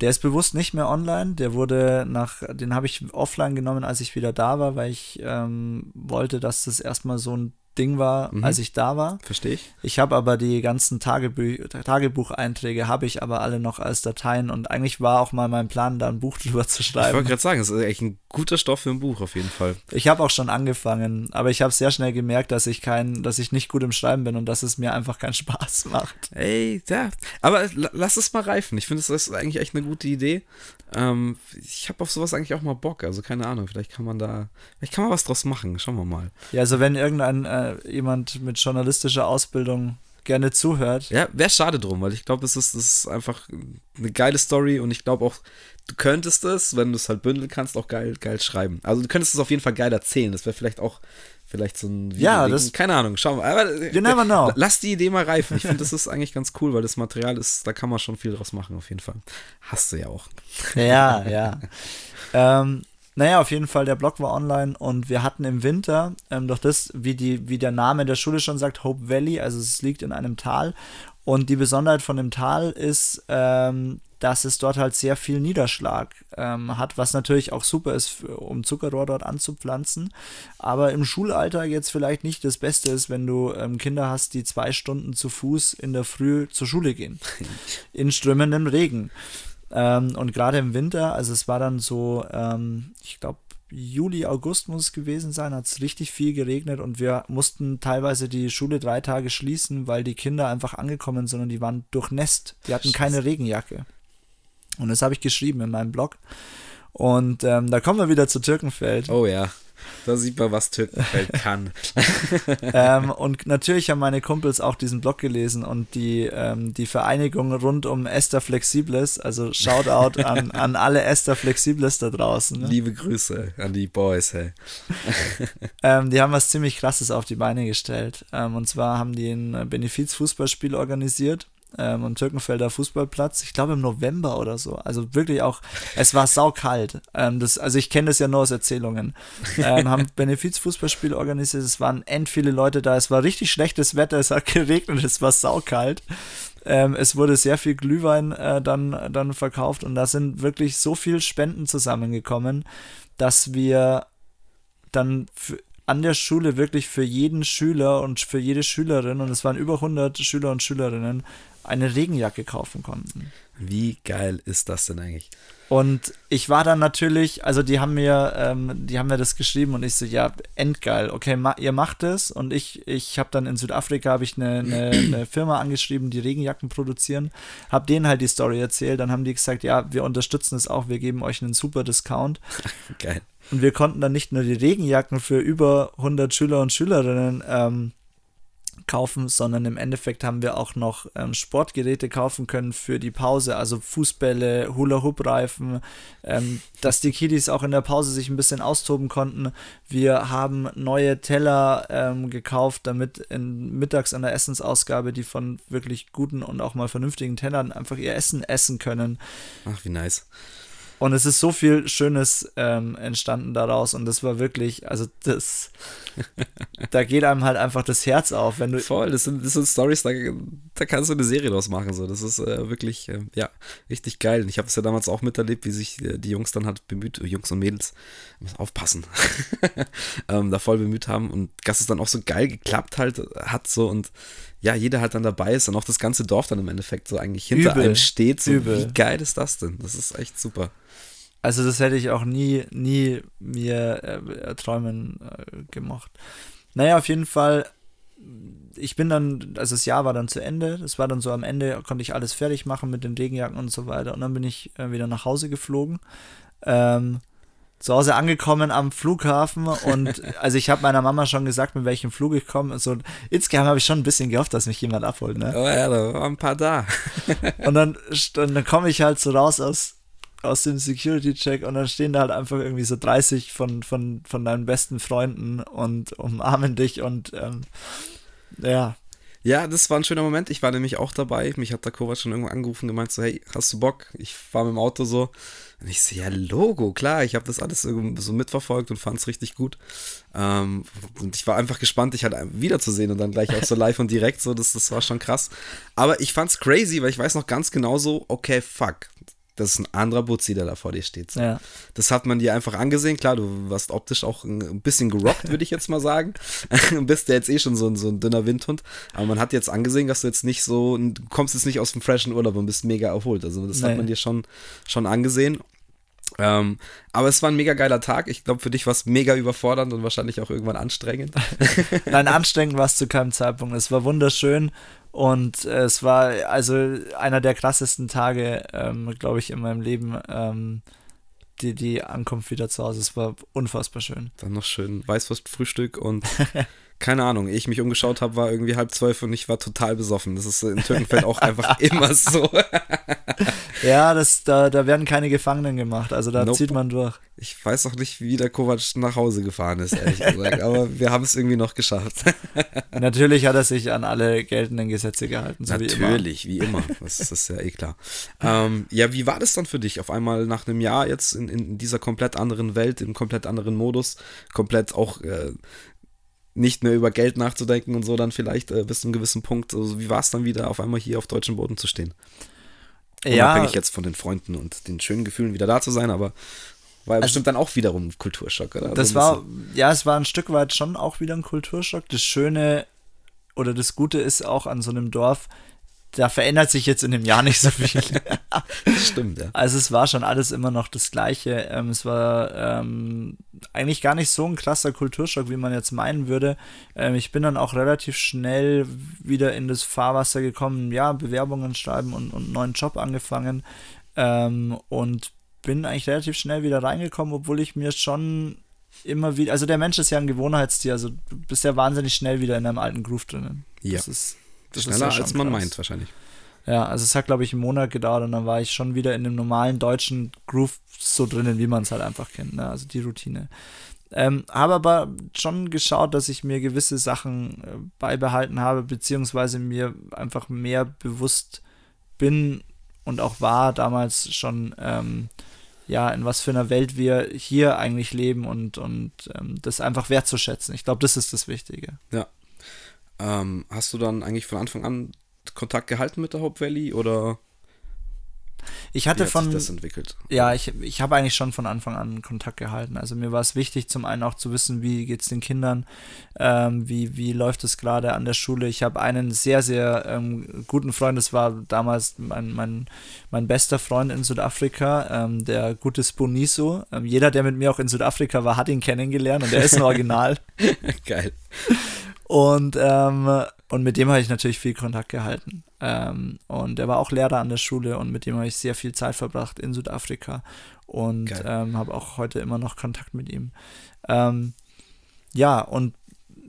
S2: Der ist bewusst nicht mehr online. Der wurde nach, den habe ich offline genommen, als ich wieder da war, weil ich ähm, wollte, dass das erstmal so ein Ding war, mhm. als ich da war.
S1: Verstehe ich.
S2: Ich habe aber die ganzen Tagebü Tagebucheinträge habe ich aber alle noch als Dateien und eigentlich war auch mal mein Plan, da ein Buch drüber zu schreiben. Ich
S1: wollte gerade sagen, es ist echt ein guter Stoff für ein Buch auf jeden Fall.
S2: Ich habe auch schon angefangen, aber ich habe sehr schnell gemerkt, dass ich kein, dass ich nicht gut im Schreiben bin und dass es mir einfach keinen Spaß macht.
S1: Ey, ja. Aber lass es mal reifen. Ich finde, das ist eigentlich echt eine gute Idee. Ähm, ich habe auf sowas eigentlich auch mal Bock. Also keine Ahnung, vielleicht kann man da, vielleicht kann man was draus machen. Schauen wir mal.
S2: Ja, also wenn irgendein äh, jemand mit journalistischer Ausbildung gerne zuhört.
S1: Ja, wäre schade drum, weil ich glaube, es ist, ist einfach eine geile Story und ich glaube auch, du könntest es, wenn du es halt bündeln kannst, auch geil, geil schreiben. Also du könntest es auf jeden Fall geil erzählen. Das wäre vielleicht auch vielleicht so ein
S2: Video Ja, das
S1: keine Ahnung, schauen wir. Aber
S2: you never know.
S1: lass die Idee mal reifen. Ich finde, das ist eigentlich ganz cool, weil das Material ist, da kann man schon viel draus machen, auf jeden Fall. Hast du ja auch.
S2: Ja, ja. ähm, naja, auf jeden Fall, der Blog war online und wir hatten im Winter, ähm, durch das, wie, die, wie der Name der Schule schon sagt, Hope Valley, also es liegt in einem Tal. Und die Besonderheit von dem Tal ist, ähm, dass es dort halt sehr viel Niederschlag ähm, hat, was natürlich auch super ist, für, um Zuckerrohr dort anzupflanzen. Aber im Schulalter jetzt vielleicht nicht das Beste ist, wenn du ähm, Kinder hast, die zwei Stunden zu Fuß in der Früh zur Schule gehen. in strömendem Regen. Ähm, und gerade im Winter, also es war dann so, ähm, ich glaube, Juli, August muss es gewesen sein, hat es richtig viel geregnet und wir mussten teilweise die Schule drei Tage schließen, weil die Kinder einfach angekommen sind und die waren durchnässt. Die hatten keine Regenjacke. Und das habe ich geschrieben in meinem Blog. Und ähm, da kommen wir wieder zu Türkenfeld.
S1: Oh ja. Da sieht man, was Türkenfeld kann.
S2: ähm, und natürlich haben meine Kumpels auch diesen Blog gelesen und die, ähm, die Vereinigung rund um Esther Flexibles, also Shoutout an, an alle Esther Flexibles da draußen.
S1: Ne? Liebe Grüße an die Boys, hey.
S2: ähm, die haben was ziemlich krasses auf die Beine gestellt. Ähm, und zwar haben die ein Benefizfußballspiel organisiert ähm, am Türkenfelder Fußballplatz, ich glaube im November oder so. Also wirklich auch, es war saukalt. Ähm, das, also ich kenne das ja nur aus Erzählungen. Ähm, haben Benefizfußballspiele organisiert, es waren end viele Leute da, es war richtig schlechtes Wetter, es hat geregnet, es war saukalt. Ähm, es wurde sehr viel Glühwein äh, dann, dann verkauft und da sind wirklich so viel Spenden zusammengekommen, dass wir dann an der Schule wirklich für jeden Schüler und für jede Schülerin, und es waren über 100 Schüler und Schülerinnen, eine Regenjacke kaufen konnten.
S1: Wie geil ist das denn eigentlich?
S2: Und ich war dann natürlich, also die haben mir, ähm, die haben mir das geschrieben und ich so, ja, endgeil, okay, ma ihr macht es. Und ich, ich habe dann in Südafrika habe ich eine, eine, eine, Firma angeschrieben, die Regenjacken produzieren, habe denen halt die Story erzählt. Dann haben die gesagt, ja, wir unterstützen es auch, wir geben euch einen super Discount.
S1: geil.
S2: Und wir konnten dann nicht nur die Regenjacken für über 100 Schüler und Schülerinnen ähm, kaufen, sondern im Endeffekt haben wir auch noch ähm, Sportgeräte kaufen können für die Pause, also Fußbälle, Hula-Hoop-Reifen, ähm, dass die Kiddies auch in der Pause sich ein bisschen austoben konnten. Wir haben neue Teller ähm, gekauft, damit in, mittags an der Essensausgabe die von wirklich guten und auch mal vernünftigen Tellern einfach ihr Essen essen können.
S1: Ach, wie nice.
S2: Und es ist so viel Schönes ähm, entstanden daraus und das war wirklich, also das, da geht einem halt einfach das Herz auf, wenn du.
S1: Voll, das sind, das sind Stories, da, da kannst du eine Serie draus machen, so. Das ist äh, wirklich, äh, ja, richtig geil. Und ich habe es ja damals auch miterlebt, wie sich äh, die Jungs dann halt bemüht, Jungs und Mädels, aufpassen, ähm, da voll bemüht haben und dass es dann auch so geil geklappt halt hat, so und ja, jeder halt dann dabei ist und auch das ganze Dorf dann im Endeffekt so eigentlich hinter Übel. einem steht. So, Übel. wie geil ist das denn? Das ist echt super.
S2: Also das hätte ich auch nie, nie mir äh, träumen äh, gemacht. Naja, auf jeden Fall, ich bin dann, also das Jahr war dann zu Ende, das war dann so am Ende, konnte ich alles fertig machen mit den Regenjacken und so weiter und dann bin ich äh, wieder nach Hause geflogen. Ähm, zu Hause angekommen am Flughafen und also ich habe meiner Mama schon gesagt, mit welchem Flug ich komme. So, insgeheim habe ich schon ein bisschen gehofft, dass mich jemand abholt. Ne?
S1: Oh ja, da waren ein paar da.
S2: und dann, dann komme ich halt so raus aus, aus dem Security-Check und dann stehen da halt einfach irgendwie so 30 von, von, von deinen besten Freunden und umarmen dich und ähm, ja.
S1: Ja, das war ein schöner Moment. Ich war nämlich auch dabei. Mich hat der Kovac schon irgendwo angerufen und gemeint so, hey, hast du Bock? Ich fahre mit dem Auto so. Und ich so, ja, Logo, klar. Ich habe das alles so mitverfolgt und fand es richtig gut. Ähm, und ich war einfach gespannt, dich halt wiederzusehen und dann gleich auch so live und direkt so. Das, das war schon krass. Aber ich fand's crazy, weil ich weiß noch ganz genau so, okay, fuck das ist ein anderer Butzi, der da vor dir steht. So.
S2: Ja.
S1: Das hat man dir einfach angesehen. Klar, du warst optisch auch ein bisschen gerockt, würde ich jetzt mal sagen. du bist ja jetzt eh schon so ein, so ein dünner Windhund. Aber man hat jetzt angesehen, dass du jetzt nicht so, du kommst jetzt nicht aus dem freshen Urlaub und bist mega erholt. Also das nee. hat man dir schon, schon angesehen. Ähm, aber es war ein mega geiler Tag. Ich glaube, für dich war es mega überfordernd und wahrscheinlich auch irgendwann anstrengend.
S2: Nein, anstrengend war es zu keinem Zeitpunkt. Es war wunderschön und es war also einer der krassesten Tage, ähm, glaube ich, in meinem Leben. Ähm, die, die Ankunft wieder zu Hause. Es war unfassbar schön.
S1: Dann noch schön Weißwurstfrühstück und keine Ahnung, ehe ich mich umgeschaut habe, war irgendwie halb zwölf und ich war total besoffen. Das ist in Türkenfeld auch einfach immer so.
S2: ja, das, da, da werden keine Gefangenen gemacht, also da nope. zieht man durch.
S1: Ich weiß auch nicht, wie der Kovac nach Hause gefahren ist, ehrlich gesagt, aber wir haben es irgendwie noch geschafft.
S2: Natürlich hat er sich an alle geltenden Gesetze gehalten,
S1: so Natürlich, wie immer. Wie immer. Das, das, ist ja eh klar. Ähm, ja, wie war das dann für dich, auf einmal nach einem Jahr jetzt in, in dieser komplett anderen Welt, im komplett anderen Modus, komplett auch äh, nicht mehr über Geld nachzudenken und so dann vielleicht äh, bis zu einem gewissen Punkt. Also wie war es dann wieder, auf einmal hier auf deutschem Boden zu stehen? Ja. Unabhängig jetzt von den Freunden und den schönen Gefühlen wieder da zu sein, aber war also, bestimmt dann auch wiederum ein Kulturschock, oder?
S2: Das war, ja, es war ein Stück weit schon auch wieder ein Kulturschock. Das Schöne oder das Gute ist auch an so einem Dorf, da verändert sich jetzt in dem Jahr nicht so viel.
S1: Stimmt, ja.
S2: Also es war schon alles immer noch das Gleiche. Ähm, es war ähm, eigentlich gar nicht so ein krasser Kulturschock, wie man jetzt meinen würde. Ähm, ich bin dann auch relativ schnell wieder in das Fahrwasser gekommen, ja, Bewerbungen schreiben und, und neuen Job angefangen. Ähm, und bin eigentlich relativ schnell wieder reingekommen, obwohl ich mir schon immer wieder, also der Mensch ist ja ein Gewohnheitstier, also du bist ja wahnsinnig schnell wieder in einem alten Groove drinnen.
S1: Ja.
S2: Das ist
S1: das Schneller ja als man krass. meint, wahrscheinlich.
S2: Ja, also es hat, glaube ich, einen Monat gedauert und dann war ich schon wieder in dem normalen deutschen Groove so drinnen, wie man es halt einfach kennt, ne? also die Routine. Ähm, habe aber schon geschaut, dass ich mir gewisse Sachen äh, beibehalten habe, beziehungsweise mir einfach mehr bewusst bin und auch war damals schon, ähm, ja, in was für einer Welt wir hier eigentlich leben und, und ähm, das einfach wertzuschätzen. Ich glaube, das ist das Wichtige.
S1: Ja, ähm, hast du dann eigentlich von Anfang an Kontakt gehalten mit der Hope Valley oder
S2: Ich hatte
S1: Wie
S2: von.
S1: Sich das entwickelt?
S2: Ja, ich, ich habe eigentlich schon von Anfang an Kontakt gehalten. Also mir war es wichtig, zum einen auch zu wissen, wie geht es den Kindern, ähm, wie, wie läuft es gerade an der Schule. Ich habe einen sehr, sehr ähm, guten Freund, das war damals mein, mein, mein bester Freund in Südafrika, ähm, der gute Sponiso. Ähm, jeder, der mit mir auch in Südafrika war, hat ihn kennengelernt und er ist ein Original.
S1: Geil.
S2: Und, ähm, und mit dem habe ich natürlich viel Kontakt gehalten. Ähm, und er war auch Lehrer an der Schule und mit dem habe ich sehr viel Zeit verbracht in Südafrika und ähm, habe auch heute immer noch Kontakt mit ihm. Ähm, ja, und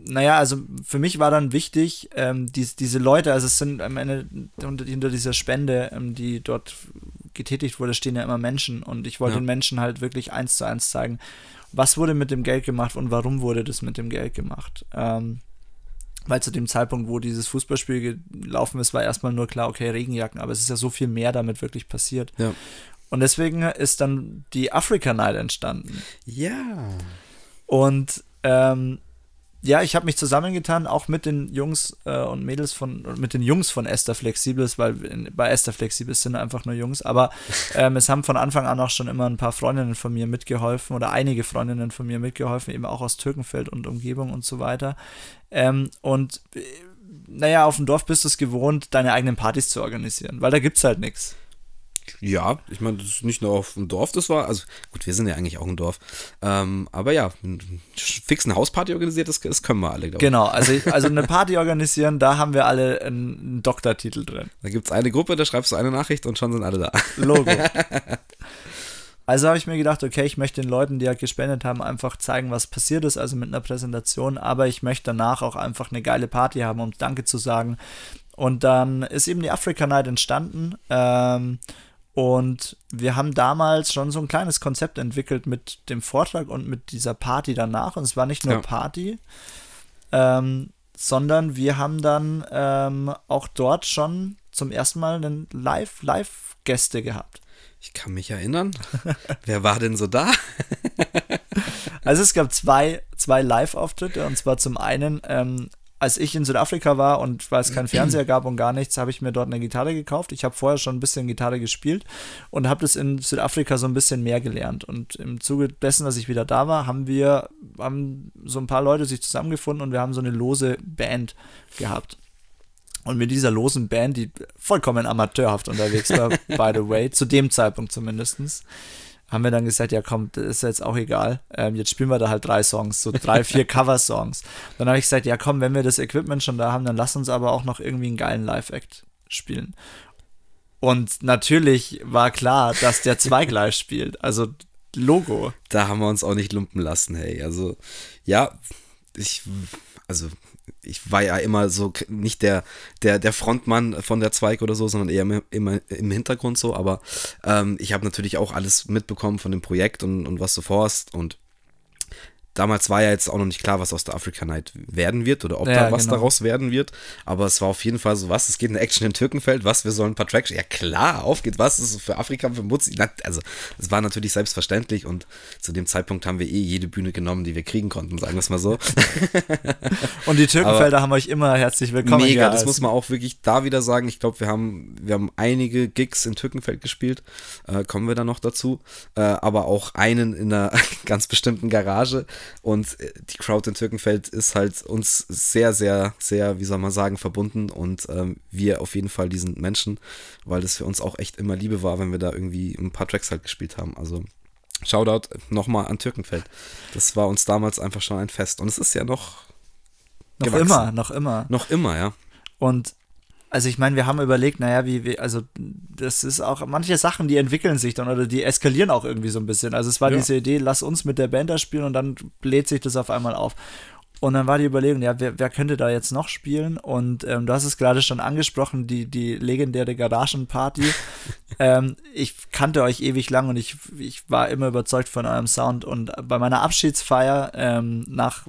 S2: naja, also für mich war dann wichtig, ähm, die, diese Leute, also es sind am Ende hinter dieser Spende, ähm, die dort getätigt wurde, stehen ja immer Menschen und ich wollte ja. den Menschen halt wirklich eins zu eins zeigen, was wurde mit dem Geld gemacht und warum wurde das mit dem Geld gemacht. Ähm, weil zu dem Zeitpunkt, wo dieses Fußballspiel gelaufen ist, war erstmal nur klar, okay, Regenjacken, aber es ist ja so viel mehr damit wirklich passiert.
S1: Ja.
S2: Und deswegen ist dann die Africa Night entstanden.
S1: Ja.
S2: Und ähm, ja, ich habe mich zusammengetan, auch mit den Jungs äh, und Mädels von, mit den Jungs von Esther Flexibles, weil in, bei Esther Flexibles sind einfach nur Jungs, aber ähm, es haben von Anfang an auch schon immer ein paar Freundinnen von mir mitgeholfen oder einige Freundinnen von mir mitgeholfen, eben auch aus Türkenfeld und Umgebung und so weiter. Ähm, und äh, naja, auf dem Dorf bist du es gewohnt, deine eigenen Partys zu organisieren, weil da gibt es halt nichts.
S1: Ja, ich meine, das ist nicht nur auf dem Dorf, das war, also gut, wir sind ja eigentlich auch ein Dorf. Ähm, aber ja, fix eine Hausparty organisiert, das, das können wir alle,
S2: glaube ich. Genau, also, also eine Party organisieren, da haben wir alle einen, einen Doktortitel drin.
S1: Da gibt es eine Gruppe, da schreibst du eine Nachricht und schon sind alle da.
S2: Logo. Also habe ich mir gedacht, okay, ich möchte den Leuten, die ja gespendet haben, einfach zeigen, was passiert ist, also mit einer Präsentation, aber ich möchte danach auch einfach eine geile Party haben, um Danke zu sagen. Und dann ist eben die Africa Night entstanden. Ähm, und wir haben damals schon so ein kleines Konzept entwickelt mit dem Vortrag und mit dieser Party danach. Und es war nicht nur ja. Party, ähm, sondern wir haben dann ähm, auch dort schon zum ersten Mal einen Live, Live-Gäste gehabt.
S1: Ich kann mich erinnern. Wer war denn so da?
S2: also es gab zwei, zwei Live-Auftritte und zwar zum einen ähm, als ich in Südafrika war und weil es keinen Fernseher gab und gar nichts, habe ich mir dort eine Gitarre gekauft. Ich habe vorher schon ein bisschen Gitarre gespielt und habe das in Südafrika so ein bisschen mehr gelernt. Und im Zuge dessen, dass ich wieder da war, haben wir haben so ein paar Leute sich zusammengefunden und wir haben so eine lose Band gehabt. Und mit dieser losen Band, die vollkommen amateurhaft unterwegs war, by the way, zu dem Zeitpunkt zumindestens haben wir dann gesagt, ja komm, das ist jetzt auch egal. Ähm, jetzt spielen wir da halt drei Songs, so drei, vier Cover-Songs. Dann habe ich gesagt, ja komm, wenn wir das Equipment schon da haben, dann lass uns aber auch noch irgendwie einen geilen Live-Act spielen. Und natürlich war klar, dass der Zweig spielt. Also Logo.
S1: Da haben wir uns auch nicht lumpen lassen, hey. Also, ja, ich, also ich war ja immer so nicht der, der, der Frontmann von der Zweig oder so, sondern eher immer im Hintergrund so, aber ähm, ich habe natürlich auch alles mitbekommen von dem Projekt und, und was du vorhast und damals war ja jetzt auch noch nicht klar, was aus der Africa Night werden wird oder ob ja, da was genau. daraus werden wird. Aber es war auf jeden Fall so, was, es geht eine Action in Türkenfeld, was, wir sollen ein paar Tracks. Ja klar, auf geht was, ist für Afrika, für Mutzi. Also, es war natürlich selbstverständlich und zu dem Zeitpunkt haben wir eh jede Bühne genommen, die wir kriegen konnten, sagen wir es mal so.
S2: und die Türkenfelder Aber haben euch immer herzlich willkommen.
S1: Mega, das muss man auch wirklich da wieder sagen. Ich glaube, wir haben, wir haben einige Gigs in Türkenfeld gespielt, äh, kommen wir da noch dazu. Äh, aber auch einen in einer ganz bestimmten Garage und äh, die Crowd in Türkenfeld ist halt uns sehr, sehr, sehr, wie soll man sagen, verbunden. Und ähm, wir auf jeden Fall diesen Menschen, weil das für uns auch echt immer Liebe war, wenn wir da irgendwie ein paar Tracks halt gespielt haben. Also Shoutout nochmal an Türkenfeld. Das war uns damals einfach schon ein Fest. Und es ist ja noch.
S2: Noch gewachsen. immer, noch immer.
S1: Noch immer, ja.
S2: Und also ich meine, wir haben überlegt, naja, wie, wie, also das ist auch, manche Sachen, die entwickeln sich dann oder die eskalieren auch irgendwie so ein bisschen. Also es war ja. diese Idee, lass uns mit der Band da spielen und dann bläht sich das auf einmal auf. Und dann war die Überlegung, ja, wer, wer könnte da jetzt noch spielen? Und ähm, du hast es gerade schon angesprochen, die, die legendäre Garagenparty. ähm, ich kannte euch ewig lang und ich, ich war immer überzeugt von eurem Sound. Und bei meiner Abschiedsfeier, ähm, nach,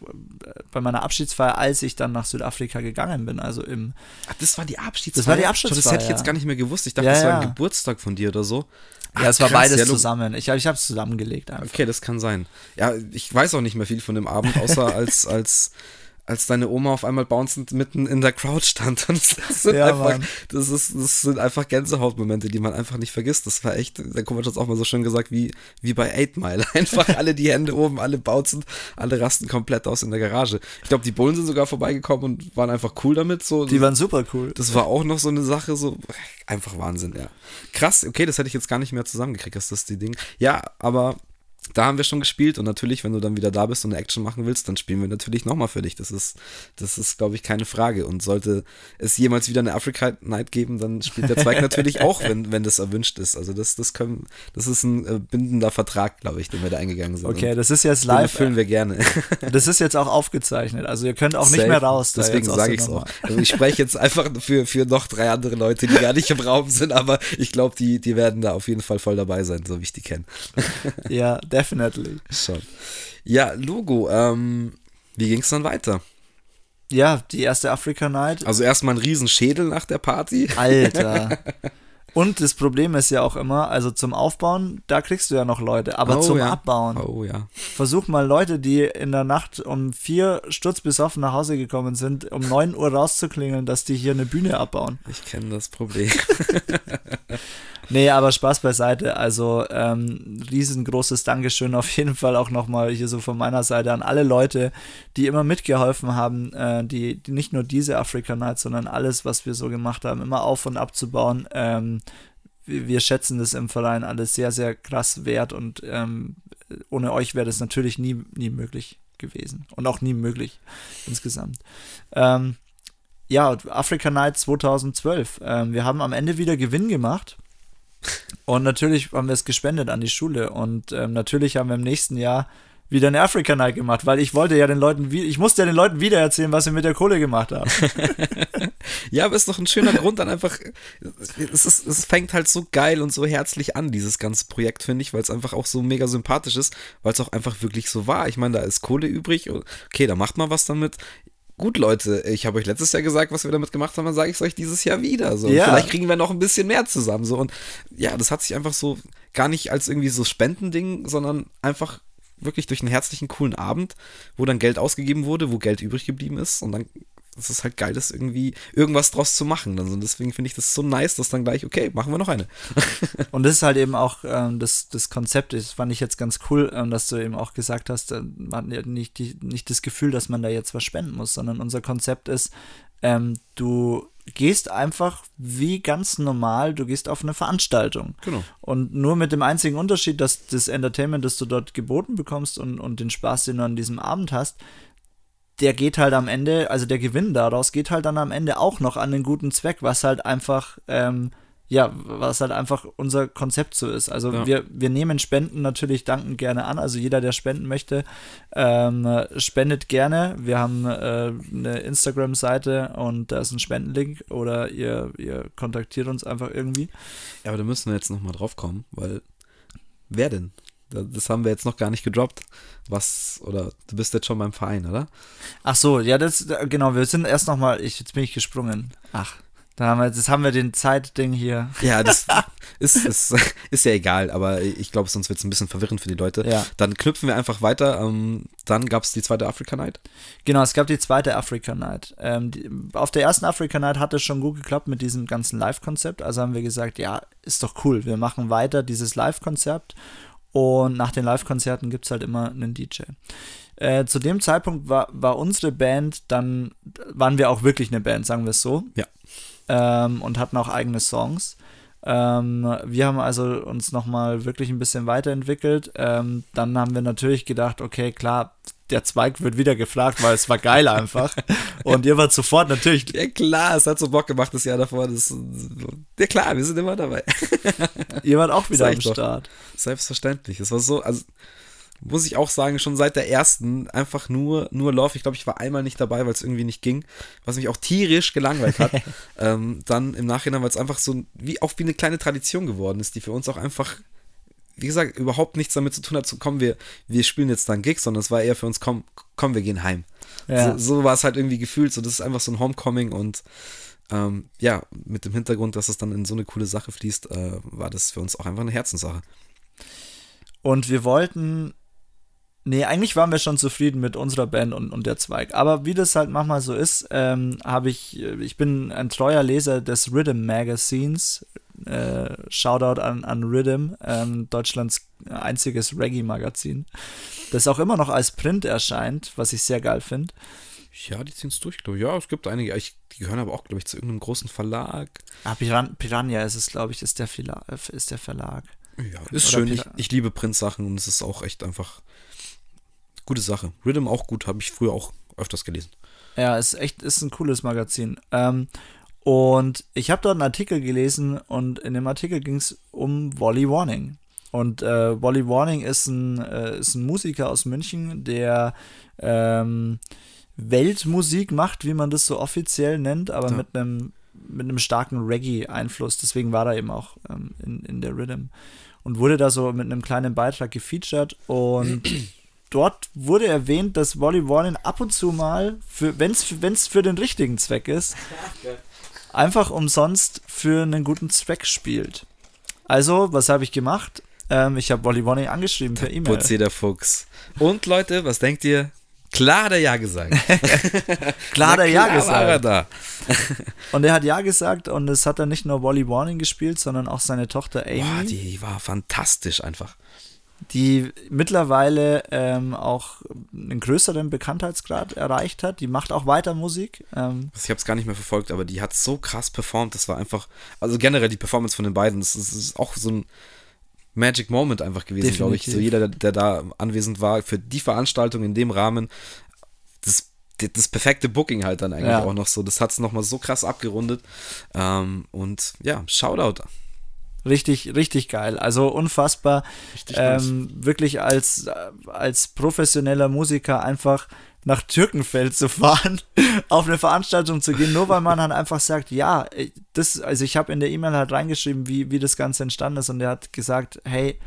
S2: bei meiner Abschiedsfeier, als ich dann nach Südafrika gegangen bin, also im.
S1: Ach, das war die Abschiedsfeier?
S2: Das war die Abschiedsfeier.
S1: das hätte ich jetzt gar nicht mehr gewusst. Ich dachte, ja, das war ein Geburtstag von dir oder so.
S2: Ja, es war krass, beides ja, zusammen. Ich, ich habe es zusammengelegt
S1: einfach. Okay, das kann sein. Ja, ich weiß auch nicht mehr viel von dem Abend, außer als, als als deine Oma auf einmal bouncend mitten in der Crowd stand. Und das sind, ja, einfach, das, ist, das sind einfach Gänsehautmomente, die man einfach nicht vergisst. Das war echt, der Kovac hat es auch mal so schön gesagt, wie, wie bei Eight Mile. Einfach alle die Hände oben, alle bouncend, alle rasten komplett aus in der Garage. Ich glaube, die Bullen sind sogar vorbeigekommen und waren einfach cool damit. So.
S2: Die waren super cool.
S1: Das war auch noch so eine Sache, so einfach Wahnsinn, ja. Krass, okay, das hätte ich jetzt gar nicht mehr zusammengekriegt, dass das die Ding. Ja, aber da haben wir schon gespielt und natürlich, wenn du dann wieder da bist und eine Action machen willst, dann spielen wir natürlich nochmal für dich. Das ist, das ist, glaube ich, keine Frage. Und sollte es jemals wieder eine Africa Night geben, dann spielt der Zweig natürlich auch, wenn, wenn das erwünscht ist. Also das, das können, das ist ein äh, bindender Vertrag, glaube ich, den wir da eingegangen sind.
S2: Okay, das ist jetzt live.
S1: Den wir gerne.
S2: Das ist jetzt auch aufgezeichnet. Also ihr könnt auch Safe. nicht mehr raus.
S1: Deswegen sage ich es auch. Also ich spreche jetzt einfach für, für noch drei andere Leute, die gar nicht im Raum sind, aber ich glaube, die, die werden da auf jeden Fall voll dabei sein, so wie ich die kenne.
S2: Ja, definitely.
S1: Schon. Ja, Logo, ähm, wie ging es dann weiter?
S2: Ja, die erste Africa Night.
S1: Also erstmal ein Riesenschädel nach der Party.
S2: Alter. Und das Problem ist ja auch immer, also zum Aufbauen, da kriegst du ja noch Leute, aber oh, zum
S1: ja.
S2: Abbauen.
S1: Oh ja.
S2: Versuch mal Leute, die in der Nacht um vier sturzbesoffen nach Hause gekommen sind, um neun Uhr rauszuklingeln, dass die hier eine Bühne abbauen.
S1: Ich kenne das Problem.
S2: Nee, aber Spaß beiseite. Also ähm, riesengroßes Dankeschön auf jeden Fall auch nochmal hier so von meiner Seite an alle Leute, die immer mitgeholfen haben, äh, die, die nicht nur diese Africa Night, sondern alles, was wir so gemacht haben, immer auf und abzubauen. Ähm, wir, wir schätzen das im Verein alles sehr, sehr krass wert und ähm, ohne euch wäre das natürlich nie, nie möglich gewesen und auch nie möglich insgesamt. Ähm, ja, Africa Night 2012. Ähm, wir haben am Ende wieder Gewinn gemacht. Und natürlich haben wir es gespendet an die Schule. Und ähm, natürlich haben wir im nächsten Jahr wieder eine Africa Night gemacht, weil ich wollte ja den Leuten, ich musste ja den Leuten wieder erzählen, was wir mit der Kohle gemacht haben.
S1: ja, aber ist doch ein schöner Grund, dann einfach, es, ist, es fängt halt so geil und so herzlich an, dieses ganze Projekt, finde ich, weil es einfach auch so mega sympathisch ist, weil es auch einfach wirklich so war. Ich meine, da ist Kohle übrig, okay, da macht man was damit gut, Leute, ich habe euch letztes Jahr gesagt, was wir damit gemacht haben, dann sage ich es euch dieses Jahr wieder. So. Ja. Vielleicht kriegen wir noch ein bisschen mehr zusammen. So. Und ja, das hat sich einfach so gar nicht als irgendwie so Spendending, sondern einfach wirklich durch einen herzlichen, coolen Abend, wo dann Geld ausgegeben wurde, wo Geld übrig geblieben ist. Und dann es ist halt geil, das irgendwie irgendwas draus zu machen. Also deswegen finde ich das so nice, dass dann gleich, okay, machen wir noch eine.
S2: und das ist halt eben auch ähm, das, das Konzept, das fand ich jetzt ganz cool, ähm, dass du eben auch gesagt hast, äh, man hat nicht, die, nicht das Gefühl, dass man da jetzt was spenden muss, sondern unser Konzept ist, ähm, du gehst einfach wie ganz normal, du gehst auf eine Veranstaltung.
S1: Genau.
S2: Und nur mit dem einzigen Unterschied, dass das Entertainment, das du dort geboten bekommst und, und den Spaß, den du an diesem Abend hast, der geht halt am Ende, also der Gewinn daraus geht halt dann am Ende auch noch an den guten Zweck, was halt einfach, ähm, ja, was halt einfach unser Konzept so ist. Also ja. wir, wir nehmen Spenden natürlich dankend gerne an. Also jeder, der spenden möchte, ähm, spendet gerne. Wir haben äh, eine Instagram-Seite und da ist ein Spendenlink oder ihr, ihr kontaktiert uns einfach irgendwie.
S1: Ja, aber da müssen wir jetzt nochmal drauf kommen, weil wer denn? Das haben wir jetzt noch gar nicht gedroppt. Was, oder du bist jetzt schon beim Verein, oder?
S2: Ach so, ja, das, genau, wir sind erst nochmal, ich, jetzt bin ich gesprungen. Ach, da haben wir, das haben wir den Zeitding hier.
S1: Ja, das ist, ist, ist ja egal, aber ich glaube, sonst wird es ein bisschen verwirrend für die Leute.
S2: Ja.
S1: Dann knüpfen wir einfach weiter. Ähm, dann gab es die zweite Africa Night.
S2: Genau, es gab die zweite Africa Night. Ähm, die, auf der ersten Africa Night hat es schon gut geklappt mit diesem ganzen Live-Konzept. Also haben wir gesagt, ja, ist doch cool, wir machen weiter dieses Live-Konzept und nach den Live-Konzerten gibt es halt immer einen DJ. Äh, zu dem Zeitpunkt war, war unsere Band, dann waren wir auch wirklich eine Band, sagen wir es so.
S1: Ja.
S2: Ähm, und hatten auch eigene Songs. Ähm, wir haben also uns nochmal wirklich ein bisschen weiterentwickelt. Ähm, dann haben wir natürlich gedacht, okay, klar, der Zweig wird wieder gefragt, weil es war geil einfach. Und ihr wart sofort natürlich.
S1: Ja, klar, es hat so Bock gemacht das Jahr davor. Das, ja, klar, wir sind immer dabei.
S2: ihr wart auch wieder am Start.
S1: Selbstverständlich. Es war so, also muss ich auch sagen, schon seit der ersten einfach nur, nur Love. Ich glaube, ich war einmal nicht dabei, weil es irgendwie nicht ging, was mich auch tierisch gelangweilt hat. ähm, dann im Nachhinein, weil es einfach so wie auch wie eine kleine Tradition geworden ist, die für uns auch einfach wie gesagt, überhaupt nichts damit zu tun hat, zu kommen, wir, wir spielen jetzt dann Gigs, sondern es war eher für uns, komm, komm, wir gehen heim. Ja. So, so war es halt irgendwie gefühlt, so das ist einfach so ein Homecoming und ähm, ja, mit dem Hintergrund, dass es dann in so eine coole Sache fließt, äh, war das für uns auch einfach eine Herzenssache.
S2: Und wir wollten Nee, eigentlich waren wir schon zufrieden mit unserer Band und, und der Zweig. Aber wie das halt manchmal so ist, ähm, habe ich, ich bin ein treuer Leser des Rhythm Magazines. Äh, Shoutout an, an Rhythm, ähm, Deutschlands einziges Reggae-Magazin, das auch immer noch als Print erscheint, was ich sehr geil finde.
S1: Ja, die ziehen es durch, glaube ich. Ja, es gibt einige. Ich, die gehören aber auch, glaube ich, zu irgendeinem großen Verlag.
S2: Ah, Piran Piranha ist es, glaube ich, ist der, ist der Verlag.
S1: Ja, ist Oder schön. Ich, ich, liebe Print-Sachen und es ist auch echt einfach gute Sache. Rhythm auch gut, habe ich früher auch öfters gelesen.
S2: Ja, ist echt, ist ein cooles Magazin. Ähm, und ich habe dort einen Artikel gelesen und in dem Artikel ging es um Wally Warning. Und äh, Wally Warning ist ein, äh, ist ein Musiker aus München, der ähm, Weltmusik macht, wie man das so offiziell nennt, aber ja. mit einem mit einem starken Reggae-Einfluss. Deswegen war er eben auch ähm, in, in der Rhythm und wurde da so mit einem kleinen Beitrag gefeatured und dort wurde erwähnt, dass Wally Warren ab und zu mal, wenn es für den richtigen Zweck ist, einfach umsonst für einen guten Zweck spielt. Also, was habe ich gemacht? Ähm, ich habe Wally Warning angeschrieben per E-Mail.
S1: Putzi der Fuchs. Und Leute, was denkt ihr? Klar hat er Ja gesagt.
S2: klar hat er Ja gesagt. War er da. und er hat Ja gesagt und es hat dann nicht nur Wally Warning gespielt, sondern auch seine Tochter Amy. Boah,
S1: die war fantastisch einfach.
S2: Die mittlerweile ähm, auch einen größeren Bekanntheitsgrad erreicht hat. Die macht auch weiter Musik. Ähm,
S1: ich habe es gar nicht mehr verfolgt, aber die hat so krass performt. Das war einfach, also generell die Performance von den beiden, das ist, das ist auch so ein Magic Moment einfach gewesen, glaube ich. So jeder, der, der, da anwesend war, für die Veranstaltung in dem Rahmen, das, das perfekte Booking halt dann eigentlich ja. auch noch so. Das hat es nochmal so krass abgerundet. Ähm, und ja, Shoutout.
S2: Richtig, richtig geil. Also unfassbar. Ähm, wirklich als, als professioneller Musiker einfach nach Türkenfeld zu fahren, auf eine Veranstaltung zu gehen, nur weil man dann einfach sagt, ja, das, also ich habe in der E-Mail halt reingeschrieben, wie, wie das Ganze entstanden ist und er hat gesagt, hey,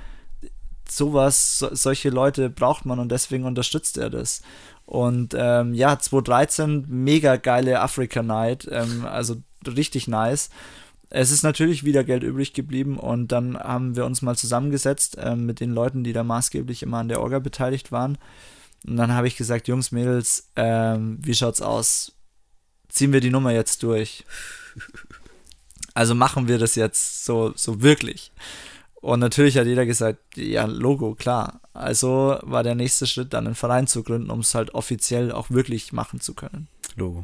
S2: sowas, so, solche Leute braucht man und deswegen unterstützt er das. Und ähm, ja, 2013, mega geile Africa Night, ähm, also richtig nice. Es ist natürlich wieder Geld übrig geblieben und dann haben wir uns mal zusammengesetzt ähm, mit den Leuten, die da maßgeblich immer an der Orga beteiligt waren und dann habe ich gesagt, Jungs, Mädels, ähm, wie schaut's aus? Ziehen wir die Nummer jetzt durch? Also machen wir das jetzt so, so wirklich. Und natürlich hat jeder gesagt, ja, Logo, klar. Also war der nächste Schritt, dann einen Verein zu gründen, um es halt offiziell auch wirklich machen zu können.
S1: Logo.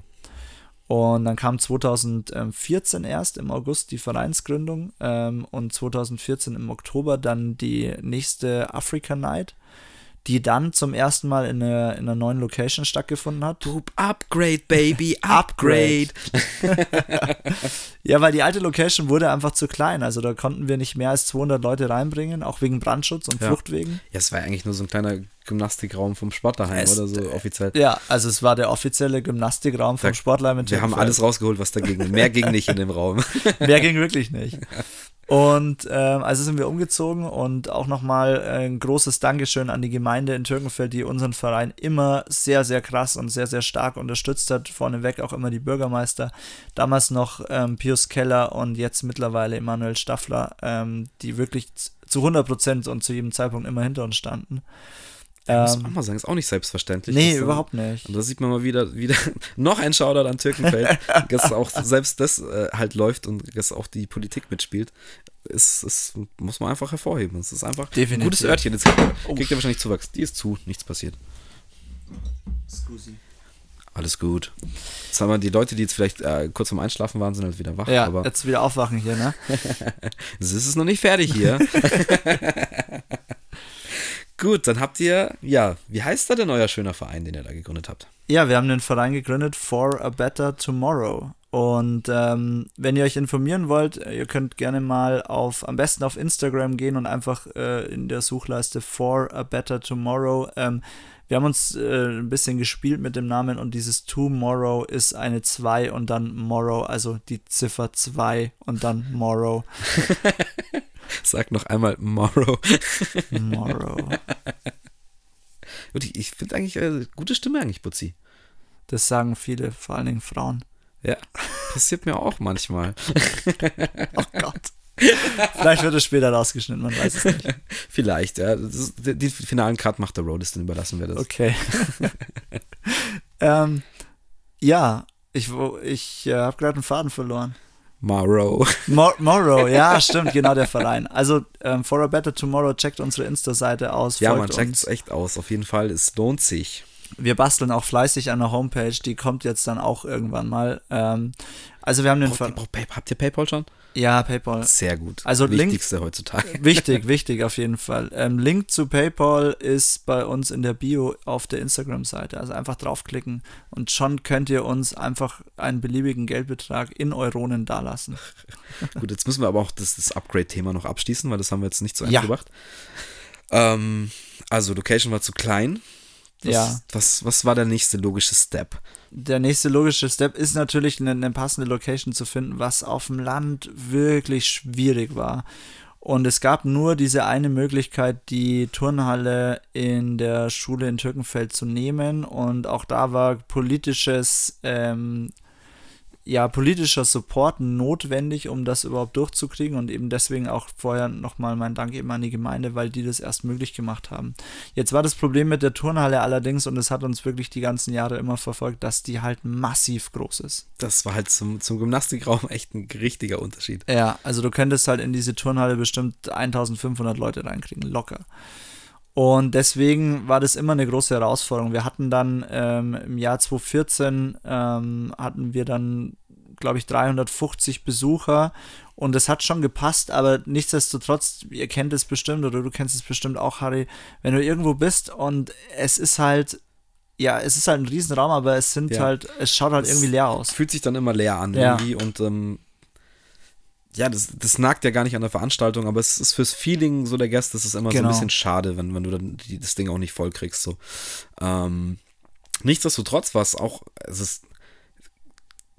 S2: Und dann kam 2014 erst im August die Vereinsgründung ähm, und 2014 im Oktober dann die nächste Africa Night die dann zum ersten Mal in einer, in einer neuen Location stattgefunden hat.
S1: Upgrade, Baby, Upgrade.
S2: ja, weil die alte Location wurde einfach zu klein. Also da konnten wir nicht mehr als 200 Leute reinbringen, auch wegen Brandschutz und ja. Fluchtwegen.
S1: Ja, es war eigentlich nur so ein kleiner Gymnastikraum vom Sportlerheim es, oder so offiziell.
S2: Ja, also es war der offizielle Gymnastikraum vom da, Sportlerheim.
S1: Wir haben alles rausgeholt, was dagegen. Mehr ging nicht in dem Raum.
S2: Mehr ging wirklich nicht. Und ähm, also sind wir umgezogen und auch nochmal ein großes Dankeschön an die Gemeinde in Türkenfeld, die unseren Verein immer sehr, sehr krass und sehr, sehr stark unterstützt hat. Vorneweg auch immer die Bürgermeister. Damals noch ähm, Pius Keller und jetzt mittlerweile Emanuel Staffler, ähm, die wirklich zu 100 Prozent und zu jedem Zeitpunkt immer hinter uns standen.
S1: Ja, muss man auch mal sagen, ist auch nicht selbstverständlich.
S2: Nee, überhaupt nicht.
S1: Und da sieht man mal wieder, wieder noch ein Shoutout an Türkenfeld, dass auch selbst das äh, halt läuft und dass auch die Politik mitspielt. Ist, ist, muss man einfach hervorheben. Es ist einfach
S2: Definitiv.
S1: ein gutes Örtchen. Jetzt kriegt, oh. kriegt er wahrscheinlich Zuwachs. Die ist zu, nichts passiert. Scusi. Alles gut. Jetzt haben wir die Leute, die jetzt vielleicht äh, kurz vorm Einschlafen waren, sind halt wieder wach.
S2: Ja,
S1: aber
S2: jetzt wieder aufwachen hier, ne?
S1: es ist noch nicht fertig hier. Gut, dann habt ihr, ja, wie heißt da denn euer schöner Verein, den ihr da gegründet habt?
S2: Ja, wir haben den Verein gegründet For a Better Tomorrow. Und ähm, wenn ihr euch informieren wollt, ihr könnt gerne mal auf, am besten auf Instagram gehen und einfach äh, in der Suchleiste For a Better Tomorrow. Ähm, wir haben uns äh, ein bisschen gespielt mit dem Namen und dieses Tomorrow ist eine 2 und dann Morrow, also die Ziffer 2 und dann Morrow.
S1: Sag noch einmal Morrow.
S2: Morrow.
S1: Ich, ich finde eigentlich äh, gute Stimme eigentlich, Butzi.
S2: Das sagen viele, vor allen Dingen Frauen.
S1: Ja, passiert mir auch manchmal.
S2: oh Gott. Vielleicht wird es später rausgeschnitten, man weiß es nicht.
S1: Vielleicht, ja. Ist, die, die, finalen Cut macht der Roadist, dann überlassen wir das.
S2: Okay. ähm, ja, ich, ich äh, habe gerade einen Faden verloren.
S1: Morrow.
S2: Mor Morrow, ja, stimmt, genau der Verein. Also, ähm, For a Better Tomorrow, checkt unsere Insta-Seite aus.
S1: Ja, man checkt es echt aus, auf jeden Fall. Es lohnt sich.
S2: Wir basteln auch fleißig an der Homepage, die kommt jetzt dann auch irgendwann mal. Ähm, also, wir haben den.
S1: Ver Habt ihr PayPal schon?
S2: Ja, PayPal.
S1: Sehr gut.
S2: Also
S1: Wichtigste
S2: Link,
S1: heutzutage.
S2: Wichtig, wichtig auf jeden Fall. Ähm, Link zu PayPal ist bei uns in der Bio auf der Instagram-Seite. Also einfach draufklicken und schon könnt ihr uns einfach einen beliebigen Geldbetrag in Euronen dalassen.
S1: gut, jetzt müssen wir aber auch das, das Upgrade-Thema noch abschließen, weil das haben wir jetzt nicht so ja. gebracht. Ähm, also Location war zu klein. Was, ja. Was, was war der nächste logische Step?
S2: Der nächste logische Step ist natürlich, eine, eine passende Location zu finden, was auf dem Land wirklich schwierig war. Und es gab nur diese eine Möglichkeit, die Turnhalle in der Schule in Türkenfeld zu nehmen. Und auch da war politisches ähm, ja, politischer Support notwendig, um das überhaupt durchzukriegen und eben deswegen auch vorher nochmal mein Dank eben an die Gemeinde, weil die das erst möglich gemacht haben. Jetzt war das Problem mit der Turnhalle allerdings und es hat uns wirklich die ganzen Jahre immer verfolgt, dass die halt massiv groß ist.
S1: Das war halt zum, zum Gymnastikraum echt ein richtiger Unterschied.
S2: Ja, also du könntest halt in diese Turnhalle bestimmt 1500 Leute reinkriegen, locker. Und deswegen war das immer eine große Herausforderung. Wir hatten dann ähm, im Jahr 2014 ähm, hatten wir dann, glaube ich, 350 Besucher und es hat schon gepasst, aber nichtsdestotrotz, ihr kennt es bestimmt oder du kennst es bestimmt auch, Harry, wenn du irgendwo bist und es ist halt ja, es ist halt ein Riesenraum, aber es sind ja. halt, es schaut halt es irgendwie leer aus.
S1: Fühlt sich dann immer leer an ja. irgendwie und ähm, ja, das, das nagt ja gar nicht an der Veranstaltung, aber es ist fürs Feeling so der Gäste, das ist immer genau. so ein genau. bisschen schade, wenn, wenn du dann die, das Ding auch nicht voll kriegst. So. Ähm, nichtsdestotrotz war es auch, es ist,